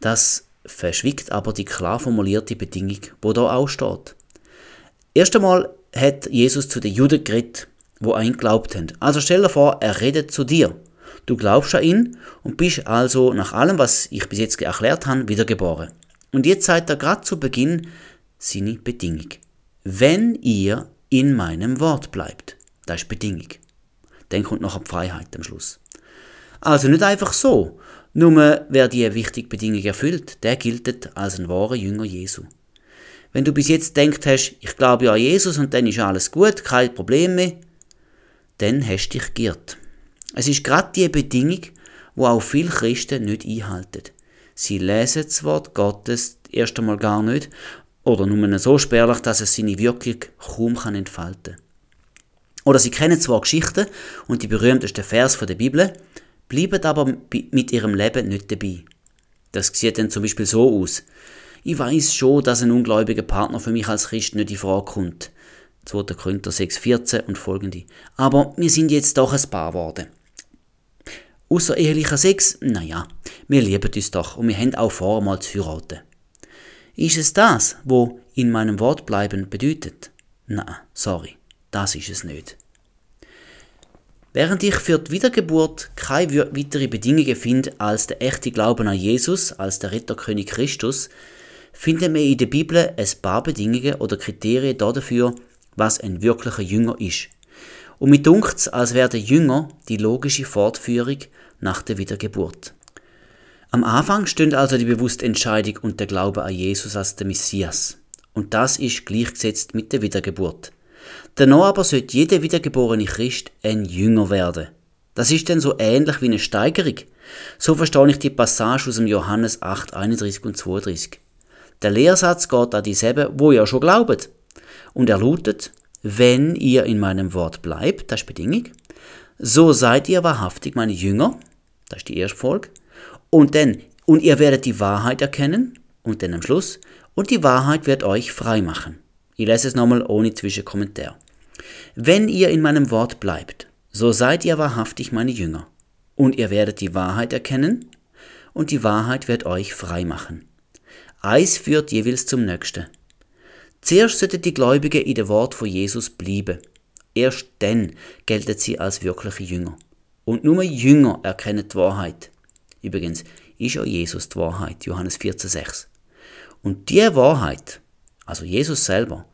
[SPEAKER 1] das verschwiegt aber die klar formulierte Bedingung, wo da auch steht. Erst einmal hat Jesus zu den Juden geredet, wo an ihn glaubt haben. Also stell dir vor, er redet zu dir. Du glaubst an ihn und bist also nach allem, was ich bis jetzt erklärt habe, wiedergeboren. Und jetzt sagt er gerade zu Beginn seine Bedingung. Wenn ihr in meinem Wort bleibt. Das ist Bedingung. Dann kommt noch die Freiheit am Schluss. Also nicht einfach so. Nur wer diese wichtige Bedingung erfüllt, der gilt als ein wahrer Jünger Jesu. Wenn du bis jetzt denkt hast, ich glaube ja an Jesus und dann ist alles gut, kein Problem mehr, dann hast du dich geirrt. Es ist gerade die Bedingung, wo auch viele Christen nicht einhalten. Sie lesen das Wort Gottes erst einmal gar nicht oder nur so spärlich, dass es seine Wirkung kaum kann entfalten Oder sie kennen zwar Geschichten und die berühmtesten Vers der Bibel, bleiben aber mit ihrem Leben nicht dabei. Das sieht dann zum Beispiel so aus. Ich weiß schon, dass ein ungläubiger Partner für mich als Christ nicht in Frage kommt. 2. Korinther 6,14 und folgende. Aber wir sind jetzt doch ein Paar geworden. Außer ehelicher Sex, naja, wir lieben uns doch und wir haben auch vor, mal zu heiraten. Ist es das, wo in meinem Wort bleiben bedeutet? Na, sorry, das ist es nicht. Während ich für die Wiedergeburt keine weitere Bedingungen finde als der echte Glauben an Jesus, als der Retterkönig Christus, finden wir in der Bibel ein paar Bedingungen oder Kriterien dafür, was ein wirklicher Jünger ist. Und mir dunkt als wäre der Jünger die logische Fortführung nach der Wiedergeburt. Am Anfang stünde also die bewusste Entscheidung und der Glaube an Jesus als der Messias. Und das ist gleichgesetzt mit der Wiedergeburt. Danach aber sollte jeder wiedergeborene Christ ein Jünger werden. Das ist dann so ähnlich wie eine Steigerung. So verstehe ich die Passage aus dem Johannes 8, 31 und 32. Der Lehrsatz geht an dieselbe, wo ihr schon glaubt. Und er lautet, wenn ihr in meinem Wort bleibt, das ist Bedingung, so seid ihr wahrhaftig meine Jünger, das ist die erste Folge, und dann, und ihr werdet die Wahrheit erkennen, und dann am Schluss, und die Wahrheit wird euch frei machen. Ich lese es nochmal ohne Zwischenkommentar. Wenn ihr in meinem Wort bleibt, so seid ihr wahrhaftig meine Jünger, und ihr werdet die Wahrheit erkennen, und die Wahrheit wird euch frei machen. Eis führt jeweils zum Nächsten. Zuerst sollten die Gläubigen in dem Wort von Jesus bleiben. Erst dann gelten sie als wirkliche Jünger. Und nur Jünger erkennen die Wahrheit. Übrigens ist ja Jesus die Wahrheit, Johannes 14,6. Und die Wahrheit, also Jesus selber,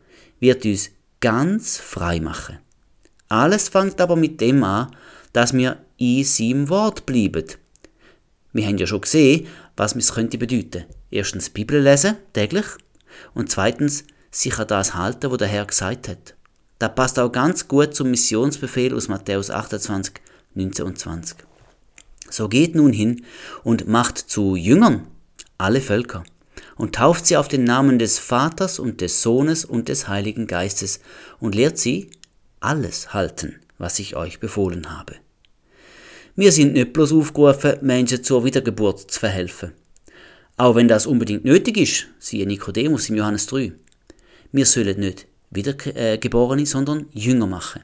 [SPEAKER 1] wird uns ganz frei machen. Alles fängt aber mit dem an, dass wir in seinem Wort bleiben. Wir haben ja schon gesehen, was es könnte bedeuten. Erstens Bibel lesen, täglich, und zweitens sich an das halten, was der Herr gesagt hat. Das passt auch ganz gut zum Missionsbefehl aus Matthäus 28, 19 und 20. So geht nun hin und macht zu Jüngern alle Völker und tauft sie auf den Namen des Vaters und des Sohnes und des Heiligen Geistes und lehrt sie alles halten, was ich euch befohlen habe. Wir sind nicht bloß aufgerufen, Menschen zur Wiedergeburt zu verhelfen. Auch wenn das unbedingt nötig ist, siehe Nikodemus im Johannes 3. Wir sollen nicht Wiedergeborene, sondern Jünger machen.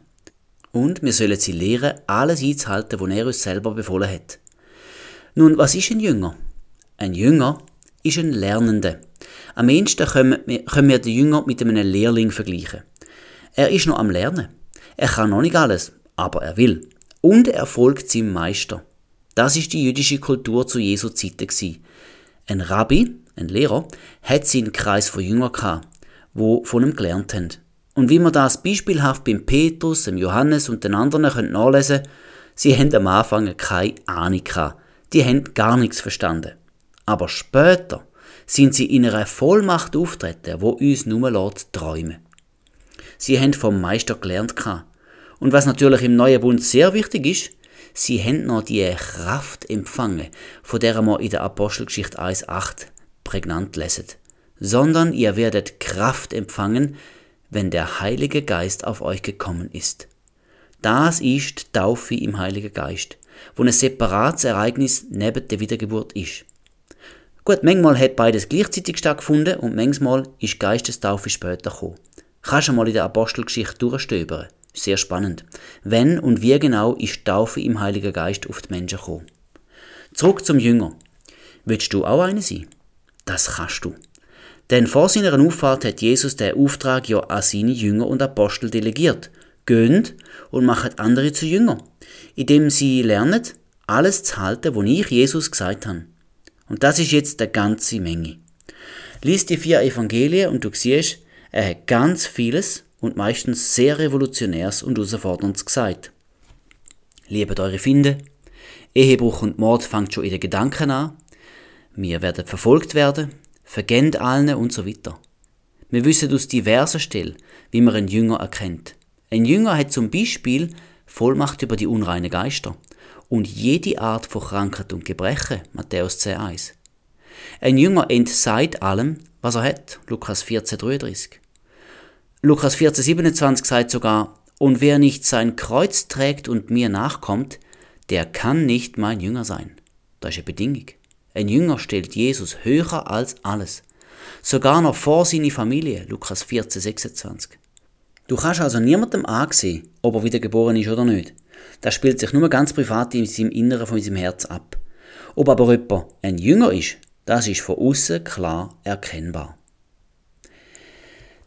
[SPEAKER 1] Und wir sollen sie lehren, alles einzuhalten, was er uns selber befohlen hat. Nun, was ist ein Jünger? Ein Jünger ist ein Lernender. Am ehesten können wir, den Jünger mit einem Lehrling vergleichen. Er ist noch am Lernen. Er kann noch nicht alles, aber er will. Und er folgt seinem Meister. Das ist die jüdische Kultur zu Jesu Zeiten. Ein Rabbi, ein Lehrer, hat seinen Kreis von Jüngern gehabt, wo von ihm gelernt haben. Und wie man das beispielhaft beim Petrus, dem Johannes und den anderen können nachlesen sie haben am Anfang keine Ahnung gehabt. Die haben gar nichts verstanden. Aber später sind sie in einer Vollmacht auftreten, wo uns nur lässt träumen. Sie haben vom Meister gelernt gehabt. Und was natürlich im Neuen Bund sehr wichtig ist, sie haben noch die Kraft empfangen, von der wir in der Apostelgeschichte 1,8 prägnant lesen. Sondern ihr werdet Kraft empfangen, wenn der Heilige Geist auf euch gekommen ist. Das ist die Taufe im Heiligen Geist, wo ein separates Ereignis neben der Wiedergeburt ist. Gut, manchmal hat beides gleichzeitig stattgefunden und manchmal ist Geistestaufe später gekommen. Kannst du mal in der Apostelgeschichte durchstöbern. Sehr spannend. Wenn und wie genau ist Taufe im Heiligen Geist auf die Menschen gekommen? Zurück zum Jünger. Willst du auch einer sein? Das kannst du. Denn vor seiner Auffahrt hat Jesus den Auftrag ja an seine Jünger und Apostel delegiert. Gönnt und macht andere zu Jünger, indem sie lernen, alles zu halten, was ich Jesus gesagt habe. Und das ist jetzt eine ganze Menge. Lies die vier Evangelien und du siehst, er hat ganz vieles und meistens sehr Revolutionäres und herausforderndes gesagt. Liebet eure Finde, Ehebruch und Mord fängt schon in den Gedanken an, wir werden verfolgt werden, vergennt allen und so weiter. Wir wissen aus diversen Stellen, wie man einen Jünger erkennt. Ein Jünger hat zum Beispiel Vollmacht über die unreinen Geister und jede Art von Krankheit und Gebrechen, Matthäus 10,1. Ein Jünger entseit allem, was er hat, Lukas 14,33. Lukas 14,27 sagt sogar, und wer nicht sein Kreuz trägt und mir nachkommt, der kann nicht mein Jünger sein. Das ist eine Bedingung. Ein Jünger stellt Jesus höher als alles. Sogar noch vor seine Familie, Lukas 14, 26. Du kannst also niemandem ansehen, ob er wiedergeboren ist oder nicht. Das spielt sich nur ganz privat in seinem Inneren von seinem Herz ab. Ob aber jemand ein Jünger ist, das ist von außen klar erkennbar.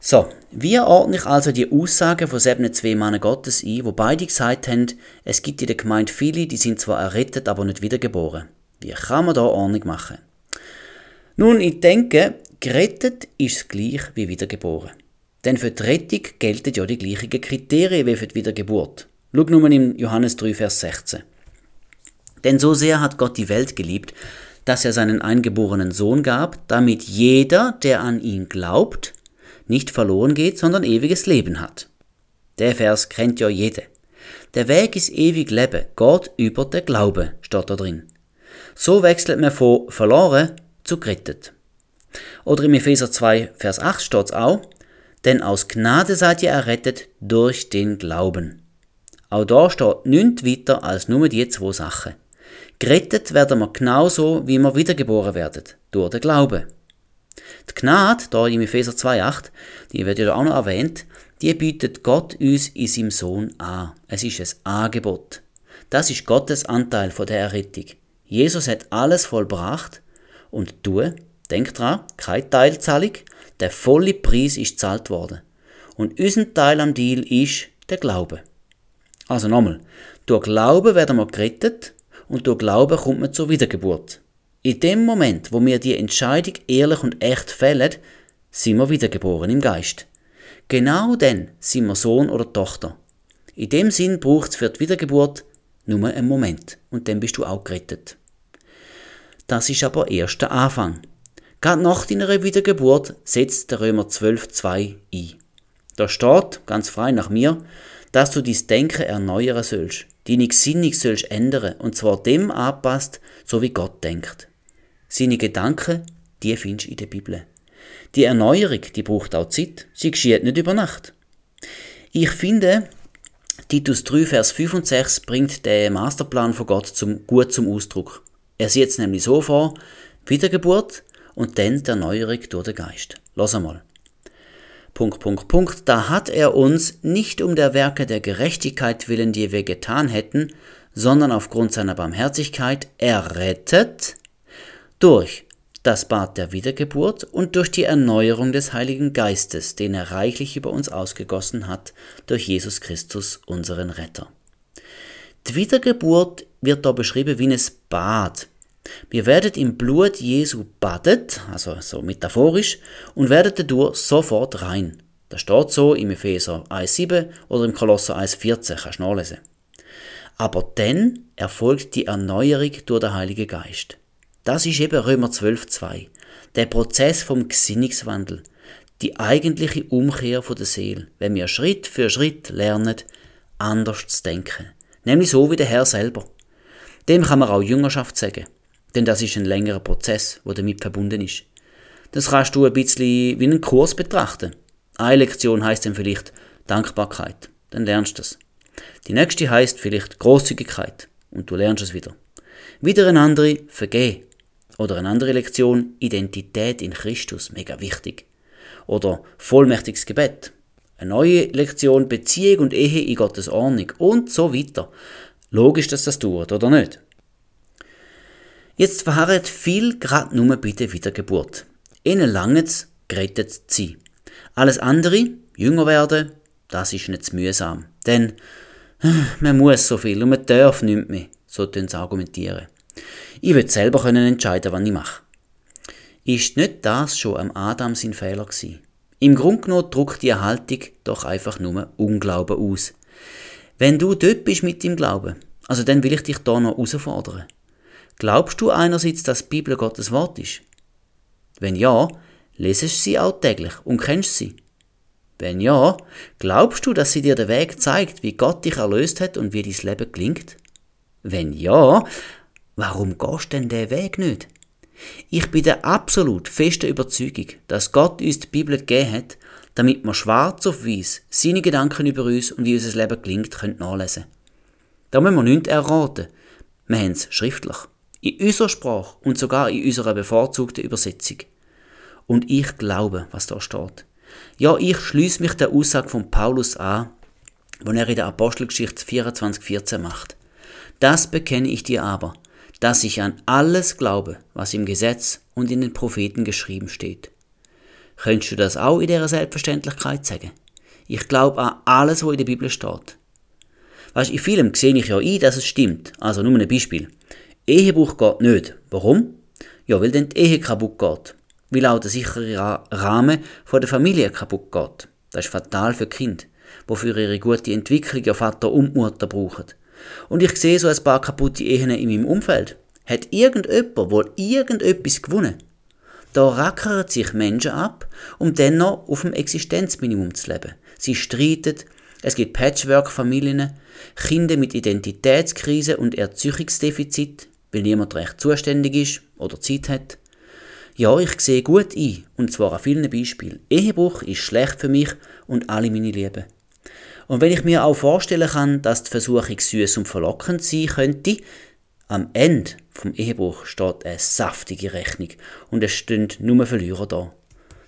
[SPEAKER 1] So, wie ordne ich also die Aussagen von sieben zwei Männern Gottes ein, wo beide gesagt haben, es gibt in der Gemeinde viele, die sind zwar errettet, aber nicht wiedergeboren. Wie kann man da Ordnung machen? Nun, ich denke, gerettet ist gleich wie wiedergeboren. Denn für die Rettung gelten ja die gleichen Kriterien wie für die Wiedergeburt. Schau nur in Johannes 3, Vers 16. Denn so sehr hat Gott die Welt geliebt, dass er seinen eingeborenen Sohn gab, damit jeder, der an ihn glaubt, nicht verloren geht, sondern ewiges Leben hat. Der Vers kennt ja jeder. Der Weg ist ewig Leben, Gott über der Glaube, steht da drin. So wechselt man von verloren zu gerettet. Oder im Epheser 2, Vers 8 steht auch, denn aus Gnade seid ihr errettet durch den Glauben. Auch da steht nichts weiter als nur die zwei Sachen. Gerettet werden wir genauso, wie wir wiedergeboren werden, durch den Glauben. Die Gnade, da im Epheser 2,8, die wird ja auch noch erwähnt, die bietet Gott uns in seinem Sohn an. Es ist ein Angebot. Das ist Gottes Anteil von der Errettung. Jesus hat alles vollbracht und du, denk dran, keine Teilzahlung, der volle Preis ist gezahlt worden. Und unser Teil am Deal ist der Glaube. Also nochmal, durch Glaube werden wir gerettet und durch Glaube kommt man zur Wiedergeburt. In dem Moment, wo wir die Entscheidung ehrlich und echt fällen, sind wir wiedergeboren im Geist. Genau dann sind wir Sohn oder Tochter. In dem Sinn braucht es für die Wiedergeburt nur einen Moment und dann bist du auch gerettet. Das ist aber erst der Anfang. Gerade nach deiner Wiedergeburt setzt der Römer 12,2 ein. Da steht, ganz frei nach mir, dass du dein Denken erneuern sollst, deine Gesinnung sollst ändern, und zwar dem anpasst, so wie Gott denkt. Seine Gedanken, die findest du in der Bibel. Die Erneuerung, die braucht auch Zeit, sie geschieht nicht über Nacht. Ich finde, Titus 3, Vers 5 und 6 bringt den Masterplan von Gott zum, gut zum Ausdruck. Er sieht es nämlich so vor, Wiedergeburt und dann die Erneuerung durch den Geist. Los einmal. Punkt, Punkt, Punkt. Da hat er uns nicht um der Werke der Gerechtigkeit willen, die wir getan hätten, sondern aufgrund seiner Barmherzigkeit errettet durch das Bad der Wiedergeburt und durch die Erneuerung des Heiligen Geistes, den er reichlich über uns ausgegossen hat durch Jesus Christus, unseren Retter. Die Wiedergeburt wird da beschrieben wie ein Bad. Wir werden im Blut Jesu badet, also so metaphorisch, und werden dadurch sofort rein. Das steht so im Epheser 1,7 oder im Kolosser 1,14, kannst du nachlesen. Aber dann erfolgt die Erneuerung durch den Heiligen Geist. Das ist eben Römer 12,2. Der Prozess vom Gesinnungswandel. Die eigentliche Umkehr von der Seele, wenn wir Schritt für Schritt lernen, anders zu denken. Nämlich so wie der Herr selber. Dem kann man auch Jüngerschaft sagen. Denn das ist ein längerer Prozess, der damit verbunden ist. Das kannst du ein bisschen wie einen Kurs betrachten. Eine Lektion heißt dann vielleicht Dankbarkeit. Dann lernst du es. Die nächste heißt vielleicht Großzügigkeit. Und du lernst es wieder. Wieder eine andere, Vergeh. Oder eine andere Lektion, Identität in Christus, mega wichtig. Oder vollmächtiges Gebet. Eine neue Lektion, Beziehung und Ehe in Gottes Ordnung und so weiter. Logisch, dass das tut, oder nicht? Jetzt verharren viel grad nur bei der Wiedergeburt. Ihnen langt's, gerettet sie. Alles andere, jünger werden, das ist nicht mühsam. Denn man muss so viel und man darf nicht mehr, so argumentieren. Ich will selber können entscheiden, was ich mache. Ist nicht das schon am Adam sein Fehler gewesen? Im Grunde genommen drückt die Haltung doch einfach nur Unglauben aus. Wenn du dort bist mit dem Glauben, also dann will ich dich da noch herausfordern. Glaubst du einerseits, dass die Bibel Gottes Wort ist? Wenn ja, lesest du sie auch täglich und kennst sie? Wenn ja, glaubst du, dass sie dir den Weg zeigt, wie Gott dich erlöst hat und wie dein Leben gelingt? Wenn ja, Warum gehst denn der Weg nicht? Ich bin der absolut festen Überzeugung, dass Gott uns die Bibel gegeben hat, damit wir schwarz auf weiß seine Gedanken über uns und wie unser Leben gelingt, können nachlesen Da müssen wir nichts erraten. Wir haben es schriftlich. In unserer Sprache und sogar in unserer bevorzugten Übersetzung. Und ich glaube, was da steht. Ja, ich schließe mich der Aussage von Paulus an, wo er in der Apostelgeschichte 24,14 macht. Das bekenne ich dir aber, dass ich an alles glaube, was im Gesetz und in den Propheten geschrieben steht. Könntest du das auch in dieser Selbstverständlichkeit sagen? Ich glaube an alles, was in der Bibel steht. Weißt, in vielem sehe ich ja ein, dass es stimmt. Also nur ein Beispiel. Ehebruch geht nicht. Warum? Ja, weil dann die Ehe kaputt geht. Weil auch der sichere Rahmen von der Familie kaputt geht. Das ist fatal für Kind, wofür ihre gute Entwicklung ja Vater und Mutter brauchen. Und ich sehe so ein paar kaputte Ehen in meinem Umfeld. Hat irgendjemand wohl irgendetwas gewonnen? Da rackern sich Menschen ab, um dann noch auf dem Existenzminimum zu leben. Sie streiten, es gibt Patchwork-Familien, Kinder mit Identitätskrise und Erziehungsdefizit, weil niemand recht zuständig ist oder Zeit hat. Ja, ich sehe gut ein, und zwar an vielen Beispielen. Ehebruch ist schlecht für mich und alle meine Lieben. Und wenn ich mir auch vorstellen kann, dass die Versuchung süß und verlockend sein könnte, am Ende vom Ehebruch steht eine saftige Rechnung und es stehen nur Verlierer da.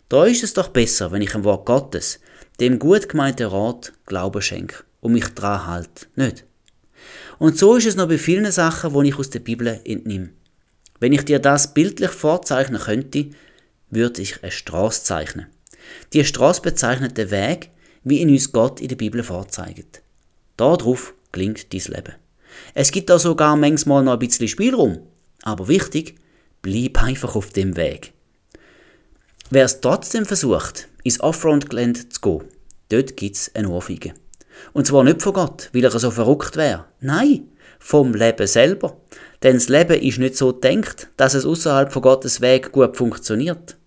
[SPEAKER 1] Da ist es doch besser, wenn ich ein Wort Gottes, dem gut gemeinten Rat, Glauben schenke und mich dran halte, nicht? Und so ist es noch bei vielen Sachen, die ich aus der Bibel entnehme. Wenn ich dir das bildlich vorzeichnen könnte, würde ich eine Straße zeichnen. Die Straße bezeichnet den Weg, wie ihn uns Gott in der Bibel vorzeigt. Darauf klingt dein Leben. Es gibt da sogar manchmal noch ein bisschen Spielraum, aber wichtig, bleib einfach auf dem Weg. Wer es trotzdem versucht, ins Offroad-Gelände zu gehen, dort gibt es eine Ohrfeige. Und zwar nicht von Gott, weil er so verrückt wäre. Nein, vom Leben selber. Denn das Leben ist nicht so denkt, dass es außerhalb von Gottes Weg gut funktioniert.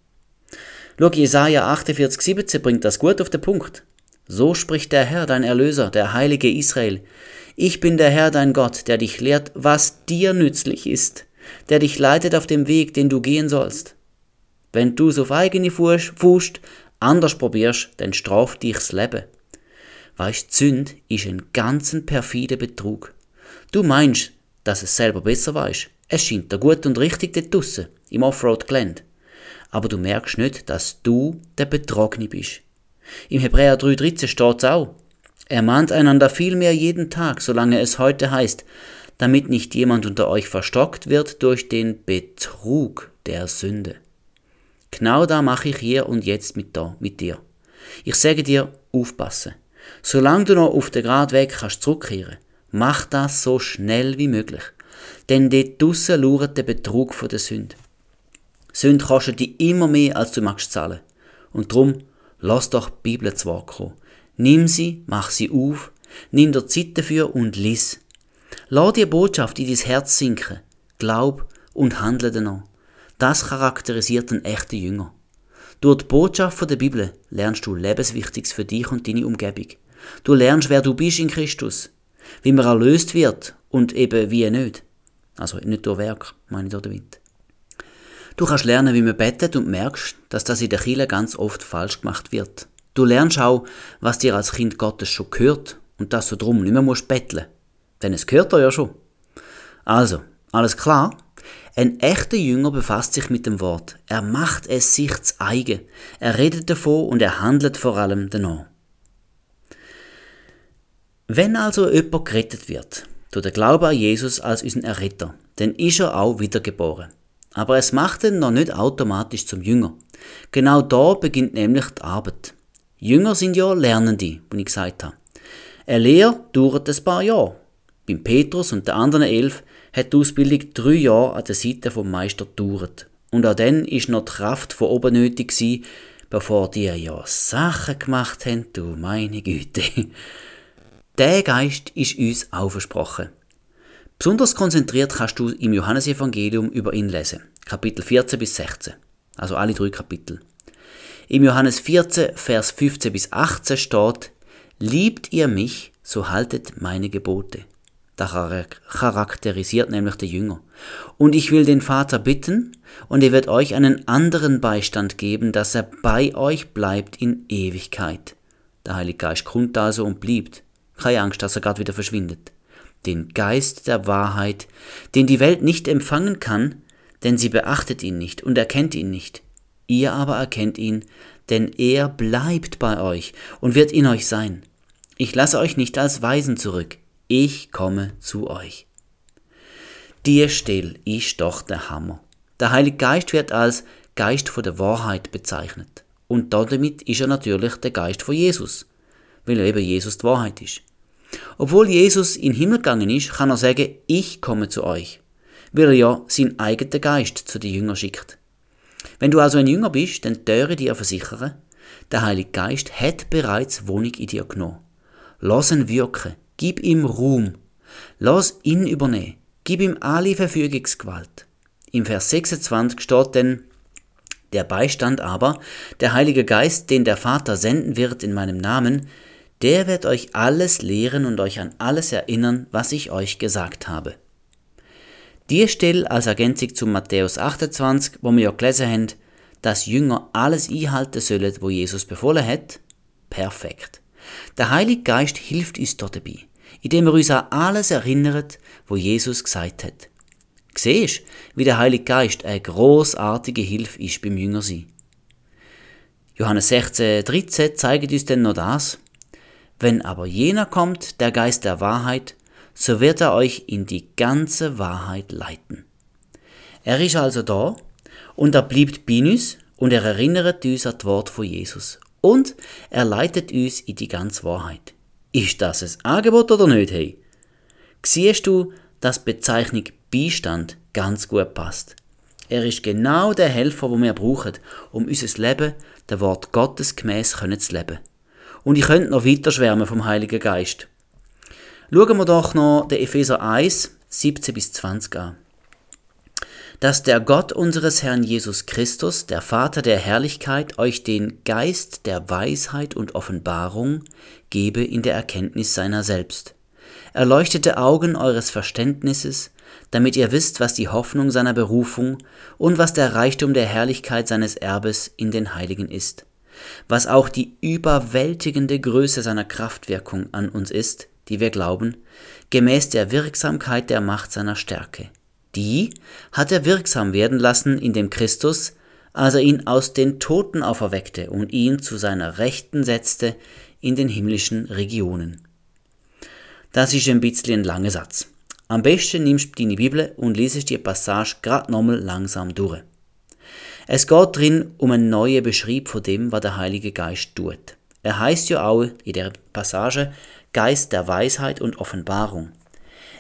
[SPEAKER 1] Schau, Jesaja 48, 17 bringt das gut auf den Punkt. So spricht der Herr, dein Erlöser, der Heilige Israel. Ich bin der Herr, dein Gott, der dich lehrt, was dir nützlich ist, der dich leitet auf dem Weg, den du gehen sollst. Wenn du's auf eigene Fußt anders probierst, dann straft dich's Leben. Weißt, Zünd ist ein ganzen perfide Betrug. Du meinst, dass es selber besser weißt. Es scheint dir gut und richtig dort draussen, im Offroad-Gelände. Aber du merkst nicht, dass du der Betrogene bist. Im Hebräer 3,13 steht es auch. Er mahnt einander vielmehr jeden Tag, solange es heute heißt, damit nicht jemand unter euch verstockt wird durch den Betrug der Sünde. Genau da mache ich hier und jetzt mit, da, mit dir. Ich sage dir, aufpassen. Solange du noch auf den Grad weg kannst zurückkehren, mach das so schnell wie möglich. Denn dort draussen lauert der Betrug von der Sünde. Sünde kostet dich immer mehr, als du magst zahlen. Und drum, lass doch die Bibel zu Wort kommen. Nimm sie, mach sie auf, nimm dir Zeit dafür und lies. Lass die Botschaft in dein Herz sinken. Glaub und handle danach. Das charakterisiert einen echten Jünger. Durch die Botschaft der Bibel lernst du Lebenswichtiges für dich und deine Umgebung. Du lernst, wer du bist in Christus, wie man erlöst wird und eben wie nicht. Also nicht durch Werk, meine ich damit. Du kannst lernen, wie man betet und merkst, dass das in der Kirche ganz oft falsch gemacht wird. Du lernst auch, was dir als Kind Gottes schon gehört und dass du drum nicht mehr musst betteln. Denn es gehört dir ja schon. Also, alles klar? Ein echter Jünger befasst sich mit dem Wort. Er macht es sich zu eigen. Er redet davon und er handelt vor allem danach. Wenn also jemand gerettet wird, durch den Glauben an Jesus als unseren Erretter, dann ist er auch wiedergeboren. Aber es macht ihn noch nicht automatisch zum Jünger. Genau da beginnt nämlich die Arbeit. Jünger sind ja Lernende, wie ich gesagt habe. Eine Lehre dauert ein paar Jahre. Beim Petrus und den anderen elf hat die Ausbildung drei Jahre an der Seite vom Meister gedauert. Und auch dann ist noch die Kraft von oben nötig gewesen, bevor die ja Sachen gemacht haben, du meine Güte. Der Geist ist uns auch versprochen. Besonders konzentriert kannst du im Johannesevangelium über ihn lesen. Kapitel 14 bis 16. Also alle drei Kapitel. Im Johannes 14, Vers 15 bis 18 steht, Liebt ihr mich, so haltet meine Gebote. Da charakterisiert nämlich der Jünger. Und ich will den Vater bitten, und er wird euch einen anderen Beistand geben, dass er bei euch bleibt in Ewigkeit. Der Heilige Geist kommt also und blieb. Keine Angst, dass er gerade wieder verschwindet. Den Geist der Wahrheit, den die Welt nicht empfangen kann, denn sie beachtet ihn nicht und erkennt ihn nicht. Ihr aber erkennt ihn, denn er bleibt bei euch und wird in euch sein. Ich lasse euch nicht als Weisen zurück, ich komme zu euch. Die Stelle ist doch der Hammer. Der Heilige Geist wird als Geist von der Wahrheit bezeichnet. Und damit ist er natürlich der Geist von Jesus, weil er eben Jesus die Wahrheit ist. Obwohl Jesus in den Himmel gegangen ist, kann er sagen, ich komme zu euch, weil er ja seinen eigenen Geist zu den Jüngern schickt. Wenn du also ein Jünger bist, dann töre dir versichern, der Heilige Geist hat bereits Wohnung in dir genommen. Lass ihn wirken, gib ihm Ruhm, lass ihn übernehmen, gib ihm alle Verfügungsgewalt. Im Vers 26 steht denn, der Beistand aber, der Heilige Geist, den der Vater senden wird in meinem Namen, der wird euch alles lehren und euch an alles erinnern, was ich euch gesagt habe. Die Stelle als Ergänzung zu Matthäus 28, wo wir ja gelesen haben, dass Jünger alles einhalten sollen, wo Jesus befohlen hat, perfekt. Der Heilige Geist hilft uns dort dabei, indem er uns an alles erinnert, wo Jesus gesagt hat. Siehst, wie der Heilige Geist eine großartige Hilfe ist beim Jüngersein. Johannes 16, 13 zeigt uns denn noch das. Wenn aber jener kommt, der Geist der Wahrheit, so wird er euch in die ganze Wahrheit leiten. Er ist also da und er bleibt bei uns und er erinnert uns an das Wort von Jesus. Und er leitet uns in die ganze Wahrheit. Ist das ein Angebot oder nicht, hey? Siehst du, dass Bezeichnung Beistand ganz gut passt? Er ist genau der Helfer, wo wir brauchen, um unser Leben, der Wort Gottes gemäß zu leben. Und ich könnte noch weiter schwärmen vom Heiligen Geist. Schauen wir doch noch den Epheser 1, 17 bis 20 an. Dass der Gott unseres Herrn Jesus Christus, der Vater der Herrlichkeit, euch den Geist der Weisheit und Offenbarung gebe in der Erkenntnis seiner selbst. Erleuchtete Augen eures Verständnisses, damit ihr wisst, was die Hoffnung seiner Berufung und was der Reichtum der Herrlichkeit seines Erbes in den Heiligen ist was auch die überwältigende Größe seiner Kraftwirkung an uns ist, die wir glauben, gemäß der Wirksamkeit der Macht seiner Stärke. Die hat er wirksam werden lassen in dem Christus, als er ihn aus den Toten auferweckte und ihn zu seiner Rechten setzte in den himmlischen Regionen. Das ist ein bisschen ein langer Satz. Am besten nimmst du deine Bibel und liest die Passage grad nochmal langsam durch. Es geht drin um einen neuen Beschrieb von dem, was der Heilige Geist tut. Er heißt ja auch in der Passage Geist der Weisheit und Offenbarung.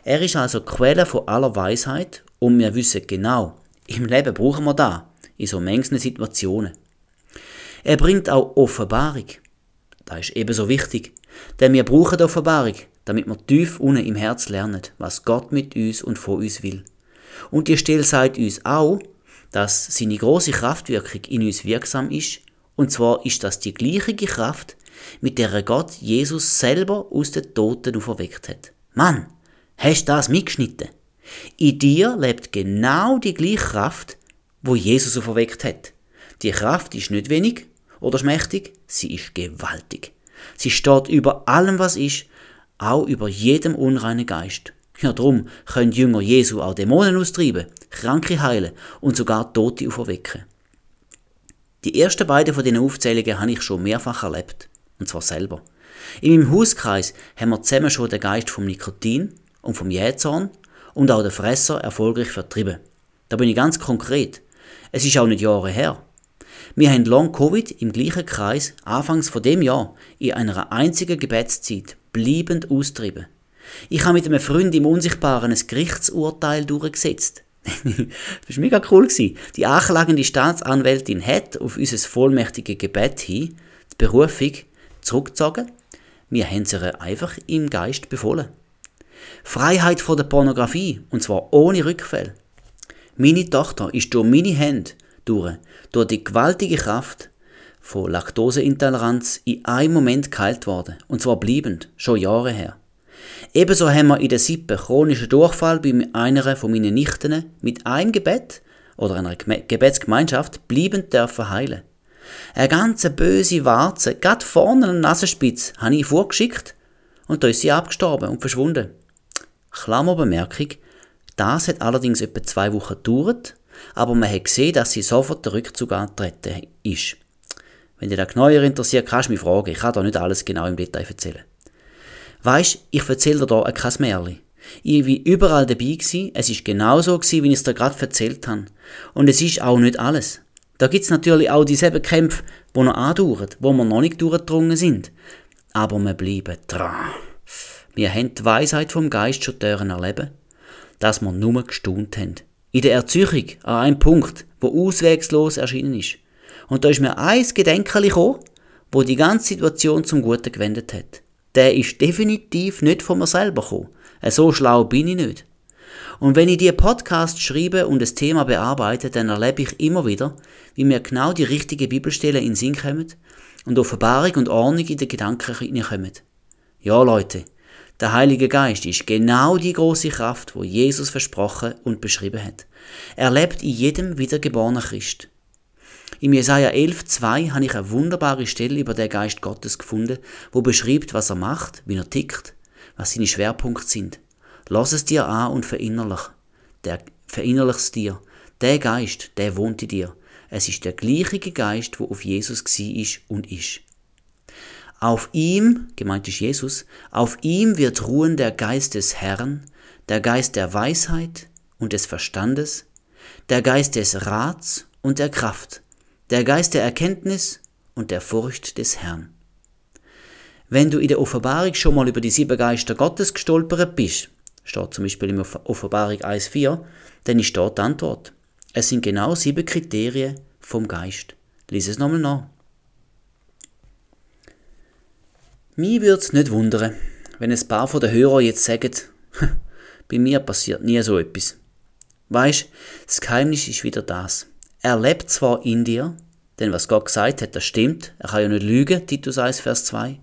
[SPEAKER 1] Er ist also Quelle von aller Weisheit und wir wissen genau, im Leben brauchen wir da, in so manchen Situationen. Er bringt auch Offenbarung. Das ist ebenso wichtig, denn wir brauchen die Offenbarung, damit wir tief unten im Herz lernen, was Gott mit uns und von uns will. Und die Stelle sagt uns auch, dass seine große Kraftwirkung in uns wirksam ist, und zwar ist das die gleiche Kraft, mit der Gott Jesus selber aus den Toten auferweckt hat. Mann, hast du das mitgeschnitten? In dir lebt genau die gleiche Kraft, wo Jesus auferweckt hat. Die Kraft ist nicht wenig oder schmächtig, sie ist gewaltig. Sie steht über allem, was ist, auch über jedem unreinen Geist. Ja, drum können Jünger Jesu auch Dämonen austreiben, Kranke heilen und sogar Tote auferwecken. Die ersten beiden von diesen Aufzählungen habe ich schon mehrfach erlebt. Und zwar selber. In meinem Hauskreis haben wir zusammen schon den Geist vom Nikotin und vom Jähzorn und auch den Fresser erfolgreich vertrieben. Da bin ich ganz konkret. Es ist auch nicht Jahre her. Wir haben Long Covid im gleichen Kreis anfangs von dem Jahr in einer einzigen Gebetszeit bleibend austrieben. Ich habe mit einem Freund im Unsichtbaren ein Gerichtsurteil durchgesetzt. (laughs) das war mega cool. Die anklagende Staatsanwältin hat auf unser vollmächtige Gebet hin die Berufung zurückgezogen. Wir haben sie einfach im Geist befohlen. Freiheit von der Pornografie, und zwar ohne Rückfall. Meine Tochter ist durch meine Hände durch, durch die gewaltige Kraft von Laktoseintoleranz in einem Moment geheilt worden, und zwar bleibend, schon Jahre her. Ebenso haben wir in der Sippe chronischen Durchfall bei einer von meinen Nichten mit einem Gebet oder einer Gebetsgemeinschaft bleibend dürfen heilen. Eine ganze böse Warze, gerade vorne an der Nasenspitze, habe ich vorgeschickt und da ist sie abgestorben und verschwunden. Klammerbemerkung, das hat allerdings etwa zwei Wochen gedauert, aber man hat gesehen, dass sie sofort der Rückzug angetreten ist. Wenn dich das genauer interessiert, kannst du mich fragen. Ich kann da nicht alles genau im Detail erzählen. Weisst, ich erzähle dir hier kein Märchen. Ich war überall dabei gewesen. Es ist genauso gewesen, wie ich es dir gerade erzählt habe. Und es ist auch nicht alles. Da gibt es natürlich auch dieselben Kämpfe, die noch andauern, wo wir noch nicht durchgedrungen sind. Aber wir bleiben dran. Wir haben die Weisheit vom Geist schon erleben, dass wir nur gestaunt haben. In der Erzeugung an einem Punkt, wo auswegslos erschienen ist. Und da ist mir ein Gedenken gekommen, wo die ganze Situation zum Guten gewendet hat. Der ist definitiv nicht von mir selber gekommen. So schlau bin ich nicht. Und wenn ich die Podcast schreibe und das Thema bearbeite, dann erlebe ich immer wieder, wie mir genau die richtige Bibelstelle in den Sinn kommen und Offenbarung und Ordnung in den Gedanken hineinkommen. Ja, Leute, der Heilige Geist ist genau die große Kraft, wo Jesus versprochen und beschrieben hat. Er lebt in jedem wiedergeborenen Christ. Im Jesaja 11,2 habe ich eine wunderbare Stelle über den Geist Gottes gefunden, wo beschreibt, was er macht, wie er tickt, was seine Schwerpunkte sind. Lass es dir an und verinnerlich. Der, verinnerlich es dir. Der Geist, der wohnt in dir. Es ist der gleiche Geist, wo auf Jesus ist und ist. Auf ihm, gemeint ist Jesus, auf ihm wird ruhen der Geist des Herrn, der Geist der Weisheit und des Verstandes, der Geist des Rats und der Kraft, der Geist der Erkenntnis und der Furcht des Herrn. Wenn du in der Offenbarung schon mal über die sieben Geister Gottes gestolpert bist, steht zum Beispiel in Offenbarung 1,4, dann ist dort die Antwort. Es sind genau sieben Kriterien vom Geist. Lies es nochmal nach. Mich würde nicht wundern, wenn ein paar von den Hörern jetzt sagen, (laughs) bei mir passiert nie so etwas. Weisst, das Geheimnis ist wieder das. Er lebt zwar in dir, denn was Gott gesagt hat, das stimmt, er kann ja nicht lügen, Titus 1, Vers 2,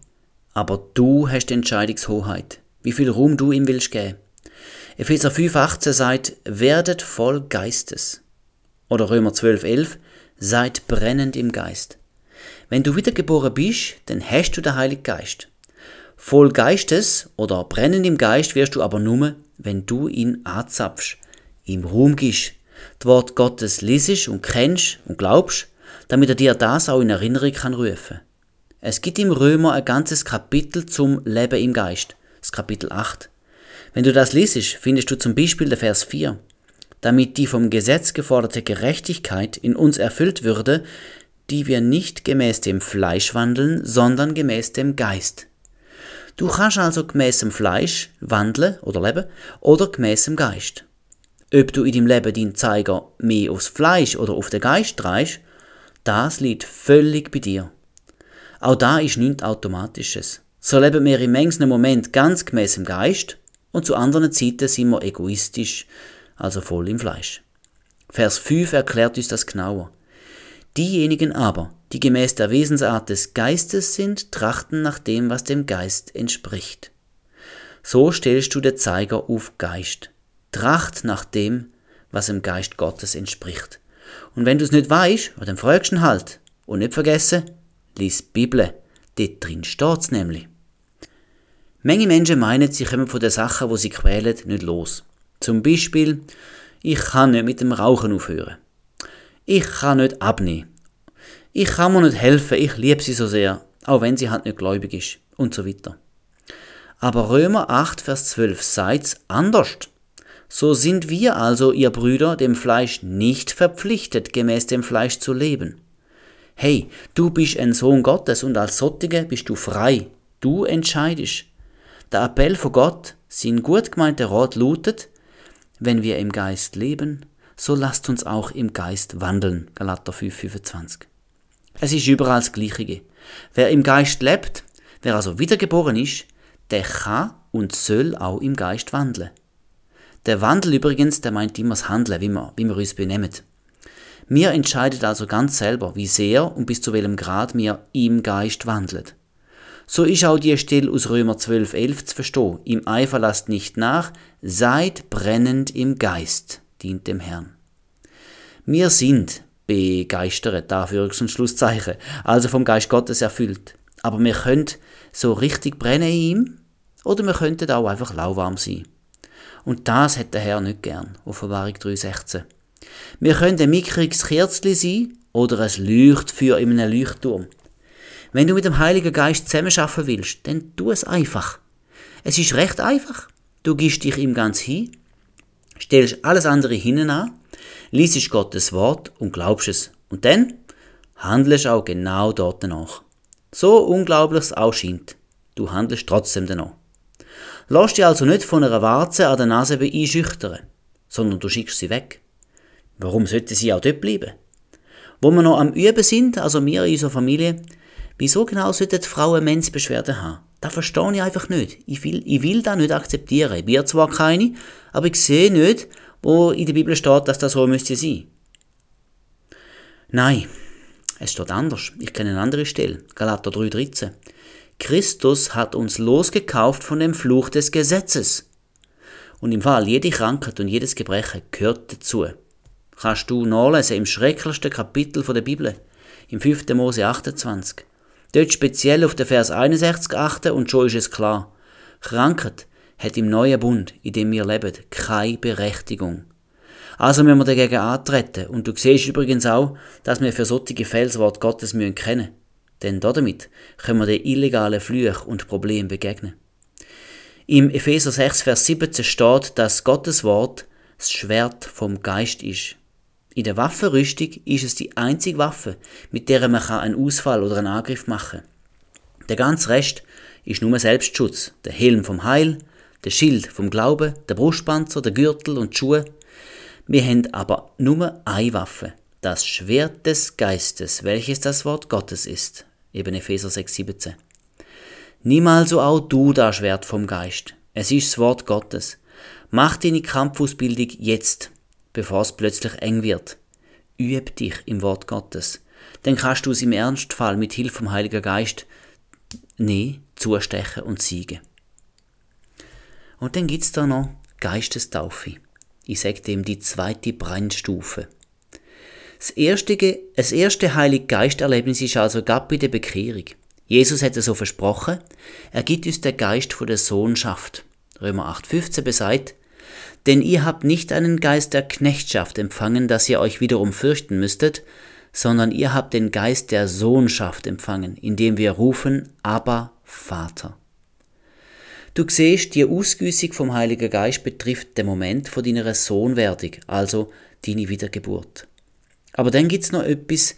[SPEAKER 1] aber du hast die Entscheidungshoheit, wie viel Ruhm du ihm willst geben. Epheser 5,18 sagt, werdet voll Geistes. Oder Römer 12,11, seid brennend im Geist. Wenn du wiedergeboren bist, dann hast du den Heiligen Geist. Voll Geistes oder brennend im Geist wirst du aber nur, wenn du ihn anzapfst, ihm Ruhm gibst, das Wort Gottes liest und kennst und glaubst, damit er dir das auch in Erinnerung kann rufen. Es gibt im Römer ein ganzes Kapitel zum Leben im Geist, das Kapitel 8. Wenn du das liest, findest du zum Beispiel den Vers 4. damit die vom Gesetz geforderte Gerechtigkeit in uns erfüllt würde, die wir nicht gemäß dem Fleisch wandeln, sondern gemäß dem Geist. Du kannst also gemäß dem Fleisch wandeln oder leben oder gemäß dem Geist. Ob du in deinem Leben deinen Zeiger mehr aufs Fleisch oder auf den Geist drehst, das liegt völlig bei dir. Auch da ist nichts Automatisches. So leben wir im engsten Moment ganz gemäß dem Geist und zu anderen Zeiten sind wir egoistisch, also voll im Fleisch. Vers 5 erklärt uns das genauer. Diejenigen aber, die gemäß der Wesensart des Geistes sind, trachten nach dem, was dem Geist entspricht. So stellst du den Zeiger auf Geist. Tracht nach dem, was dem Geist Gottes entspricht. Und wenn du es nicht weißt, dann fragst du ihn halt. Und nicht vergessen, lies Bibel. Dort drin steht's nämlich. Menge Menschen meinen, sie kommen von den Sachen, wo sie quälen, nicht los. Zum Beispiel, ich kann nicht mit dem Rauchen aufhören. Ich kann nicht abnehmen. Ich kann mir nicht helfen, ich liebe sie so sehr, auch wenn sie halt nicht gläubig ist und so weiter. Aber Römer 8, Vers 12 sagt anders. So sind wir also, ihr Brüder, dem Fleisch nicht verpflichtet, gemäß dem Fleisch zu leben. Hey, du bist ein Sohn Gottes und als Sottige bist du frei. Du entscheidest. Der Appell von Gott, sein gut gemeinter Rat lautet, wenn wir im Geist leben, so lasst uns auch im Geist wandeln. Galater 5, 25. Es ist überall das Gleiche. Wer im Geist lebt, wer also wiedergeboren ist, der kann und soll auch im Geist wandeln. Der Wandel übrigens, der meint immer das Handeln, wie wir, wie wir uns benehmen. Wir entscheiden also ganz selber, wie sehr und bis zu welchem Grad wir im Geist wandeln. So ist auch die Stelle aus Römer 12, 11 zu verstehen. Im Eifer lasst nicht nach, seid brennend im Geist dient dem Herrn. Wir sind begeistert, dafür und Schlusszeichen, also vom Geist Gottes erfüllt. Aber wir können so richtig brennen in ihm oder wir könnten auch einfach lauwarm sein. Und das hat der Herr nicht gern, Offenbarung 3,16. Wir können ein mickriges Kerzchen sein oder ein Leuchtfeuer in einem Leuchtturm. Wenn du mit dem Heiligen Geist zusammenarbeiten willst, dann tu es einfach. Es ist recht einfach. Du gibst dich ihm ganz hin stellst alles andere hinten an, liest Gottes Wort und glaubst es. Und dann handelst auch genau dort danach. So unglaublich es auch scheint, du handelst trotzdem danach. Lass dich also nicht von einer Warze an der Nase einschüchtern, sondern du schickst sie weg. Warum sollte sie auch dort bleiben? Wo wir noch am Üben sind, also wir in unserer Familie, wieso genau sollten Frauen Menzbeschwerden haben? Das verstehe ich einfach nicht. Ich will, ich will das nicht akzeptieren. Ich bin zwar keine, aber ich sehe nicht, wo in der Bibel steht, dass das so müsste sein. Nein, es steht anders. Ich kenne eine andere Stelle. Galater 3,13. Christus hat uns losgekauft von dem Fluch des Gesetzes. Und im Fall, jede Krankheit und jedes Gebrechen gehört dazu. Kannst du nachlesen im schrecklichsten Kapitel der Bibel, im 5. Mose 28. Dort speziell auf den Vers 61 achten und schon ist es klar. Krankheit hat im neuen Bund, in dem wir leben, keine Berechtigung. Also müssen wir dagegen antreten. Und du siehst übrigens auch, dass wir für solche Felswort Gottes müssen kennen. Denn damit können wir den illegalen Flüchen und Problemen begegnen. Im Epheser 6, Vers 17 steht, dass Gottes Wort das Schwert vom Geist ist. In der Waffenrüstung ist es die einzige Waffe, mit der man einen Ausfall oder einen Angriff machen kann. Der ganze Rest ist nur Selbstschutz. Der Helm vom Heil, der Schild vom Glauben, der Brustpanzer, der Gürtel und die Schuhe. Wir haben aber nur eine Waffe, das Schwert des Geistes, welches das Wort Gottes ist. Eben Epheser 6, 17. Nimm also auch du das Schwert vom Geist. Es ist das Wort Gottes. Mach deine Kampfausbildung jetzt bevor es plötzlich eng wird. Üb dich im Wort Gottes. Dann kannst du es im Ernstfall mit Hilfe vom Heiligen Geist nee, zustechen und siegen. Und dann gibt's da noch Geistestaufe. Ich sage dem die zweite Brennstufe. Das erste, das erste Heilige Geisterlebnis ist also gab bei der Bekehrung. Jesus hätte so versprochen, er gibt uns den Geist von der Sohnschaft. Römer 8,15 besagt, denn ihr habt nicht einen Geist der Knechtschaft empfangen, dass ihr euch wiederum fürchten müsstet, sondern ihr habt den Geist der Sohnschaft empfangen, indem wir rufen, aber Vater. Du siehst, die Ausgüssung vom Heiligen Geist betrifft den Moment von deiner Sohnwerdung, also deine Wiedergeburt. Aber dann gibt's noch etwas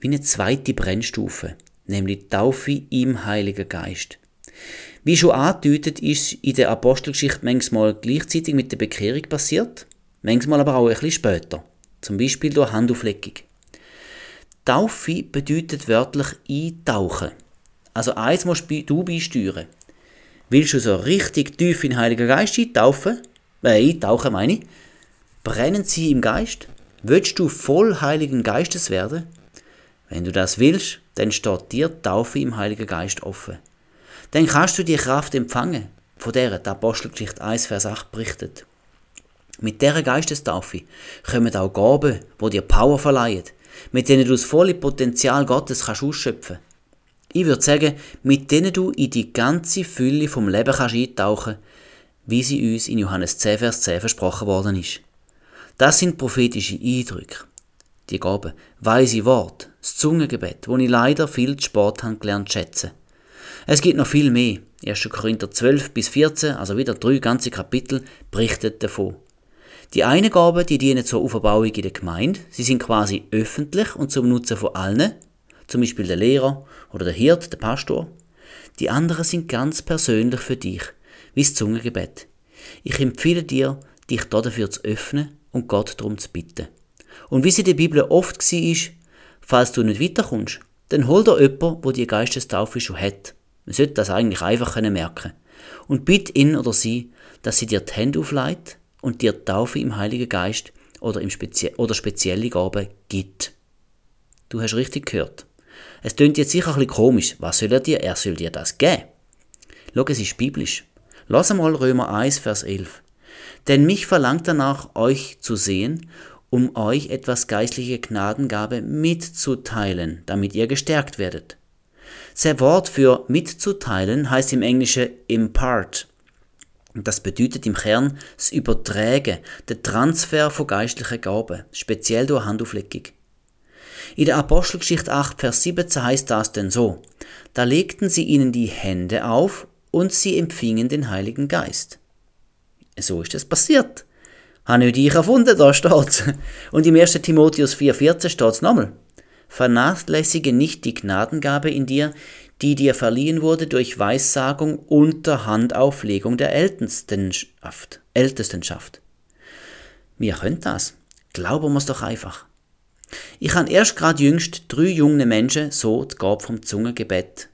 [SPEAKER 1] wie eine zweite Brennstufe, nämlich Taufe im Heiligen Geist. Wie schon angedeutet, ist in der Apostelgeschichte manchmal gleichzeitig mit der Bekehrung passiert, manchmal aber auch ein bisschen später, zum Beispiel durch Handaufleckung. Taufe bedeutet wörtlich eintauchen. Also eins musst du beisteuern. Willst du so richtig tief in den Heiligen Geist eintaufen? Äh, eintauchen meine ich. Brennen sie im Geist? Willst du voll Heiligen Geistes werden? Wenn du das willst, dann steht dir Taufe im Heiligen Geist offen. Dann kannst du die Kraft empfangen, von der die Apostelgeschichte 1, Vers 8 berichtet. Mit dieser Geistestaufe kommen auch Gaben, die dir Power verleihen, mit denen du das volle Potenzial Gottes kannst ausschöpfen Ich würde sagen, mit denen du in die ganze Fülle vom Leben kannst eintauchen wie sie uns in Johannes 10, Vers 10 versprochen worden ist. Das sind prophetische Eindrücke. Die Gaben, weise Wort, das Zungengebet, wo ich leider viel zu spät habe gelernt schätzen. Es gibt noch viel mehr. 1. Korinther 12 bis 14, also wieder drei ganze Kapitel, berichtet davon. Die eine Gabe, die dienen zur Auferbauung in der Gemeinde. Sie sind quasi öffentlich und zum Nutzen von allen, zum Beispiel der Lehrer oder der Hirt, der Pastor. Die anderen sind ganz persönlich für dich, wie das Zungengebet. Ich empfehle dir, dich dafür zu öffnen und Gott darum zu bitten. Und wie es in der Bibel oft war, falls du nicht weiterkommst, dann hol dir jemanden, der die Geistestaufe schon hat. Man sollte das eigentlich einfach merken. Und bitte ihn oder sie, dass sie dir die Hände aufleitet und dir Taufe im Heiligen Geist oder, im Spezie oder spezielle Gaben gibt. Du hast richtig gehört. Es klingt jetzt sicher ein bisschen komisch. Was soll er dir? Er soll dir das geben. Schau, es ist biblisch. Lass einmal Römer 1, Vers 11. Denn mich verlangt danach, euch zu sehen, um euch etwas geistliche Gnadengabe mitzuteilen, damit ihr gestärkt werdet. Sein Wort für mitzuteilen heißt im Englischen impart. Das bedeutet im Kern das Übertragen, der Transfer von geistlichen Gaben, speziell durch Handaufleckung. In der Apostelgeschichte 8, Vers 17 heißt das denn so: Da legten sie ihnen die Hände auf und sie empfingen den Heiligen Geist. So ist es passiert. Habe nicht ich erfunden, da steht's. Und im 1. Timotheus 4,14 steht's nochmal. Vernachlässige nicht die Gnadengabe in dir, die dir verliehen wurde durch Weissagung unter Handauflegung der Ältestenschaft. Ältestenschaft. Wir können das. Glauben wir's doch einfach. Ich habe erst gerade jüngst drei junge Menschen so die Gabe vom Zungengebet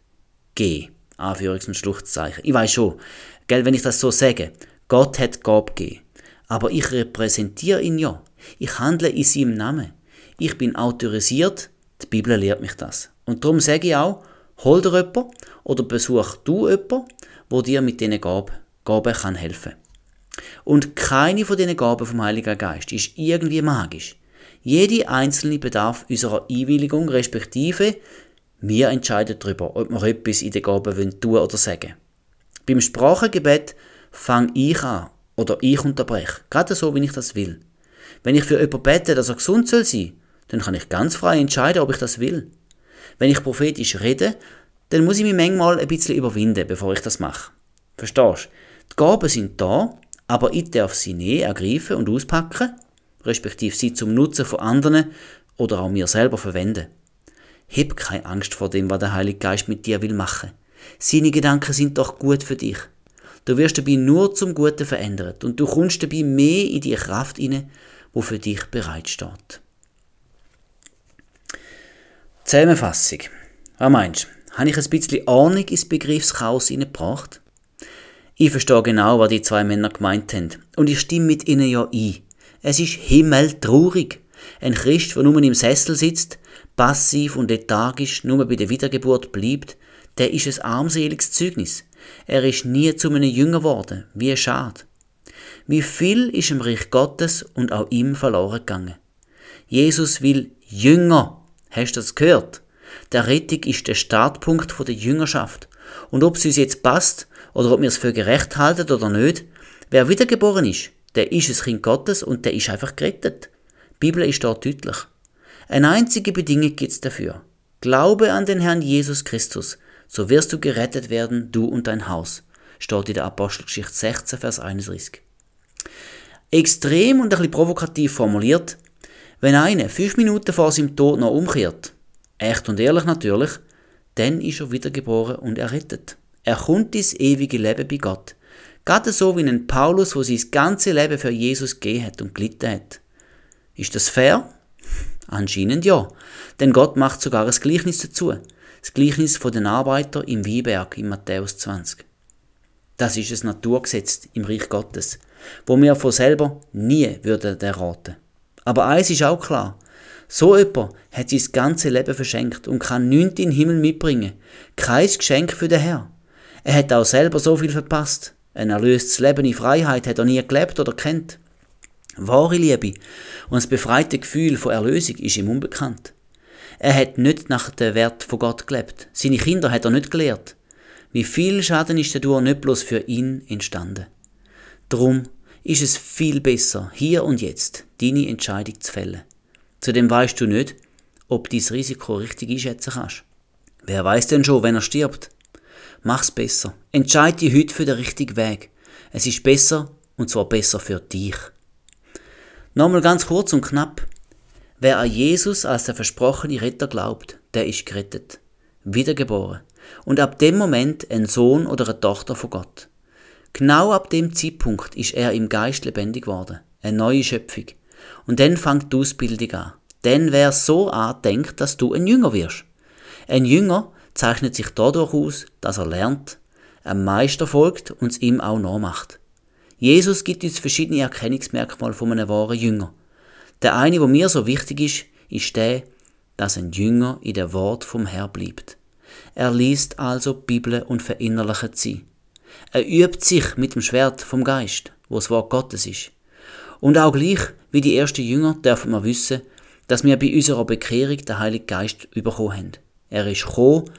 [SPEAKER 1] gegeben. Anführungs- und Schluchzzeichen. Ich weiß schon, gell, wenn ich das so sage, Gott hat Gabe gegeben. Aber ich repräsentiere ihn ja. Ich handle in seinem Namen. Ich bin autorisiert. Die Bibel lehrt mich das. Und darum sage ich auch, hol dir jemanden oder besuch du jemanden, wo dir mit diesen Gaben, Gaben kann helfen Und keine von diesen Gaben vom Heiligen Geist ist irgendwie magisch. Jede einzelne bedarf unserer Einwilligung, respektive wir entscheiden darüber, ob wir etwas in den Gaben tun oder sagen. Beim Sprachengebet fange ich an oder ich unterbreche. Gerade so, wie ich das will. Wenn ich für jemanden bete, dass er gesund soll sein, dann kann ich ganz frei entscheiden, ob ich das will. Wenn ich prophetisch rede, dann muss ich mich manchmal ein bisschen überwinden, bevor ich das mache. Verstehst du? Die Gaben sind da, aber ich darf sie nie ergreifen und auspacken, respektive sie zum Nutzen von anderen oder auch mir selber verwenden. Hab keine Angst vor dem, was der Heilige Geist mit dir will machen. Seine Gedanken sind doch gut für dich. Du wirst dabei nur zum Guten verändert und du kommst dabei mehr in die Kraft inne, wo für dich bereitsteht. Zusammenfassung. Was meinst du? Habe ich ein bisschen Ahnung ins Begriffschaos hineingebracht? Ich verstehe genau, was die zwei Männer gemeint haben. Und ich stimme mit ihnen ja ein. Es ist himmeltraurig. Ein Christ, der nur im Sessel sitzt, passiv und lethargisch nur bei der Wiedergeburt bleibt, der ist ein armseliges Zeugnis. Er ist nie zu einem Jünger geworden. Wie schade. Wie viel ist im Reich Gottes und auch ihm verloren gegangen. Jesus will Jünger. Hast du das gehört? Der Rettung ist der Startpunkt der Jüngerschaft. Und ob es uns jetzt passt oder ob wir es für gerecht halten oder nicht, wer wiedergeboren ist, der ist ein Kind Gottes und der ist einfach gerettet. Die Bibel ist dort deutlich. Eine einzige Bedingung gibt es dafür. Glaube an den Herrn Jesus Christus so wirst du gerettet werden, du und dein Haus. steht in der Apostelgeschichte 16, Vers 31. Extrem und ein bisschen provokativ formuliert, wenn einer fünf Minuten vor seinem Tod noch umkehrt, echt und ehrlich natürlich, dann ist er wiedergeboren und errettet. Er kommt ins ewige Leben bei Gott. Gerade so wie ein Paulus, wo sein ganzes Leben für Jesus gegeben hat und gelitten hat. Ist das fair? (laughs) Anscheinend ja. Denn Gott macht sogar ein Gleichnis dazu. Das Gleichnis von den Arbeitern im Weinberg in Matthäus 20. Das ist ein Naturgesetz im Reich Gottes, wo wir von selber nie würden erraten. Aber eins ist auch klar. So jemand hat sein ganzes Leben verschenkt und kann nichts in den Himmel mitbringen. Kein Geschenk für den Herr. Er hat auch selber so viel verpasst. Ein erlöstes Leben in Freiheit hat er nie gelebt oder kennt. Wahre Liebe und das befreite Gefühl von Erlösung ist ihm unbekannt. Er hat nicht nach dem Wert von Gott gelebt. Seine Kinder hat er nicht gelehrt. Wie viel Schaden ist dadurch nicht bloß für ihn entstanden. Drum ist es viel besser, hier und jetzt deine Entscheidung zu fällen. Zudem weißt du nicht, ob dein Risiko richtig einschätzen kannst. Wer weiß denn schon, wenn er stirbt? Mach's besser. Entscheide dich heute für den richtigen Weg. Es ist besser, und zwar besser für dich. Nochmal ganz kurz und knapp. Wer an Jesus als der versprochene Retter glaubt, der ist gerettet, wiedergeboren und ab dem Moment ein Sohn oder eine Tochter von Gott. Genau ab dem Zeitpunkt ist er im Geist lebendig geworden, eine neue Schöpfung. Und dann fängt die Ausbildung an. Dann wer so andenkt, dass du ein Jünger wirst. Ein Jünger zeichnet sich dadurch aus, dass er lernt, einem Meister folgt und es ihm auch nachmacht. Jesus gibt uns verschiedene Erkennungsmerkmale von einem wahren Jünger. Der eine, wo mir so wichtig ist, ist der, dass ein Jünger in der Wort vom Herr bleibt. Er liest also Bibel und verinnerlicht sie. Er übt sich mit dem Schwert vom Geist, wo das Wort Gottes ist. Und auch gleich wie die ersten Jünger dürfen wir wissen, dass wir bei unserer Bekehrung den Heiligen Geist bekommen haben. Er ist gekommen,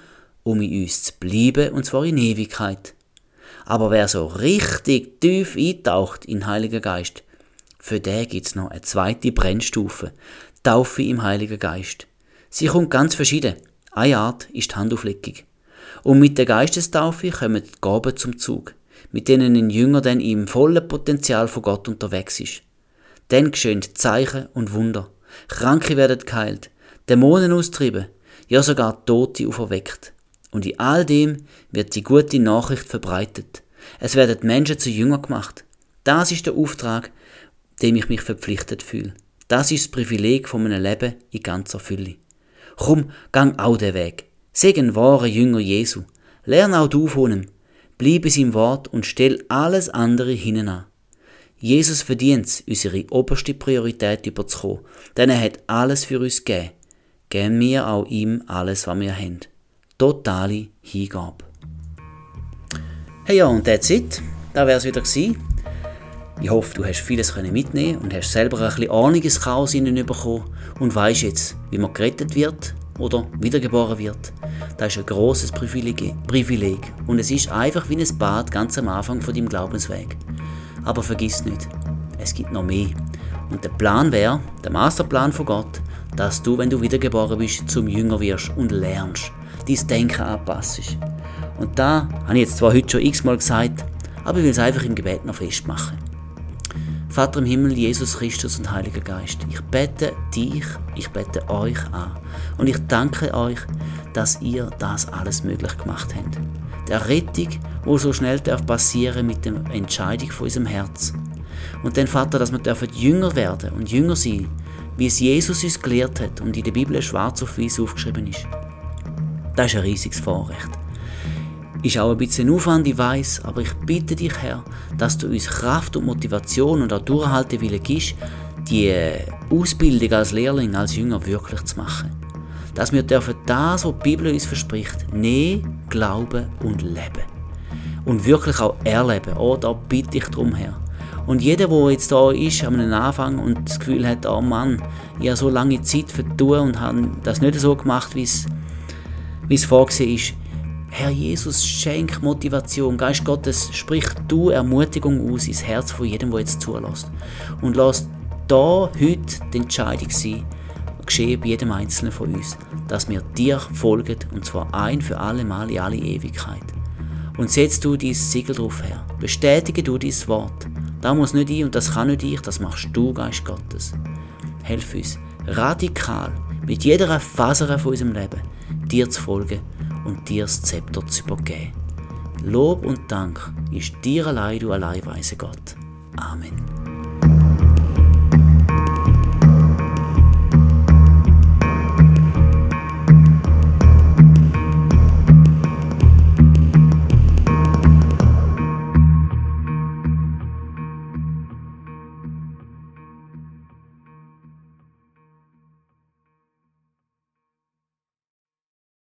[SPEAKER 1] um in uns zu bleiben, und zwar in Ewigkeit. Aber wer so richtig tief eintaucht in den Heiligen Geist, für den gibt's noch eine zweite Brennstufe, Taufe im Heiligen Geist. Sie kommt ganz verschieden. Eine Art ist die Handauflegung. Und mit der Geistestaufe kommen die Gaben zum Zug, mit denen ein Jünger dann im vollen Potenzial von Gott unterwegs ist. Dann geschehen Zeichen und Wunder. Kranke werden geheilt, Dämonen austrieben, ja sogar Tote auferweckt. Und in all dem wird die gute Nachricht verbreitet. Es werden Menschen zu Jünger gemacht. Das ist der Auftrag, dem ich mich verpflichtet fühle. Das ist das Privileg von meinem Leben in ganzer Fülle. Komm, gang auch den Weg. Seg ein wahrer Jünger Jesu. Lern auch du von ihm. Bleib in seinem Wort und stell alles andere hinein an. Jesus verdient es, unsere oberste Priorität überzukommen, denn er hat alles für uns gegeben. Geben wir auch ihm alles, was wir haben totale Hingabe. Hey ja, und that's it. Das wäre es wieder gewesen. Ich hoffe, du hast vieles mitnehmen und hast selber ein bisschen Ahnung ins Chaos bekommen und weißt jetzt, wie man gerettet wird oder wiedergeboren wird. Das ist ein großes Privileg, und es ist einfach wie ein Bad ganz am Anfang von deinem Glaubensweg. Aber vergiss nicht, es gibt noch mehr. Und der Plan wäre, der Masterplan von Gott, dass du, wenn du wiedergeboren bist, zum Jünger wirst und lernst dein Denken anpassst. Und da habe ich jetzt zwar heute schon x-mal gesagt, aber ich will es einfach im Gebet noch festmachen. Vater im Himmel, Jesus Christus und Heiliger Geist, ich bete dich, ich bete euch an und ich danke euch, dass ihr das alles möglich gemacht habt. Der Rettung, wo so schnell darf passieren mit der Entscheidung von unserem Herz. Und dann, Vater, dass wir Jünger werden und Jünger sein, wie es Jesus uns gelehrt hat und in der Bibel schwarz auf weiß aufgeschrieben ist. Das ist ein riesiges Vorrecht. Ist auch ein bisschen Aufwand, ich weiss, aber ich bitte dich, Herr, dass du uns Kraft und Motivation und auch Durchhaltewille gibst, die Ausbildung als Lehrling, als Jünger wirklich zu machen. Dass wir dürfen das, was die Bibel uns verspricht, nehmen, glauben und leben. Und wirklich auch erleben. Oh, da bitte ich darum, Herr. Und jeder, der jetzt da ist, am Anfang und das Gefühl hat, oh Mann, ich habe so lange Zeit vertun und habe das nicht so gemacht, wie es wie es vorgesehen ist. Herr Jesus, schenk Motivation. Geist Gottes, sprich du Ermutigung aus ins Herz von jedem, der jetzt zulässt. Und lass da heute die Entscheidung sein, geschehe bei jedem Einzelnen von uns, dass wir dir folgen, und zwar ein für alle Mal in alle Ewigkeit. Und setz du dein Siegel drauf her. Bestätige du dein Wort. Da muss nicht ich und das kann nicht ich, das machst du, Geist Gottes. Helf uns radikal mit jeder Faser von unserem Leben dir zu folgen und dir das Zepter zu übergeben. Lob und Dank ist dir allein, du allein weise Gott. Amen.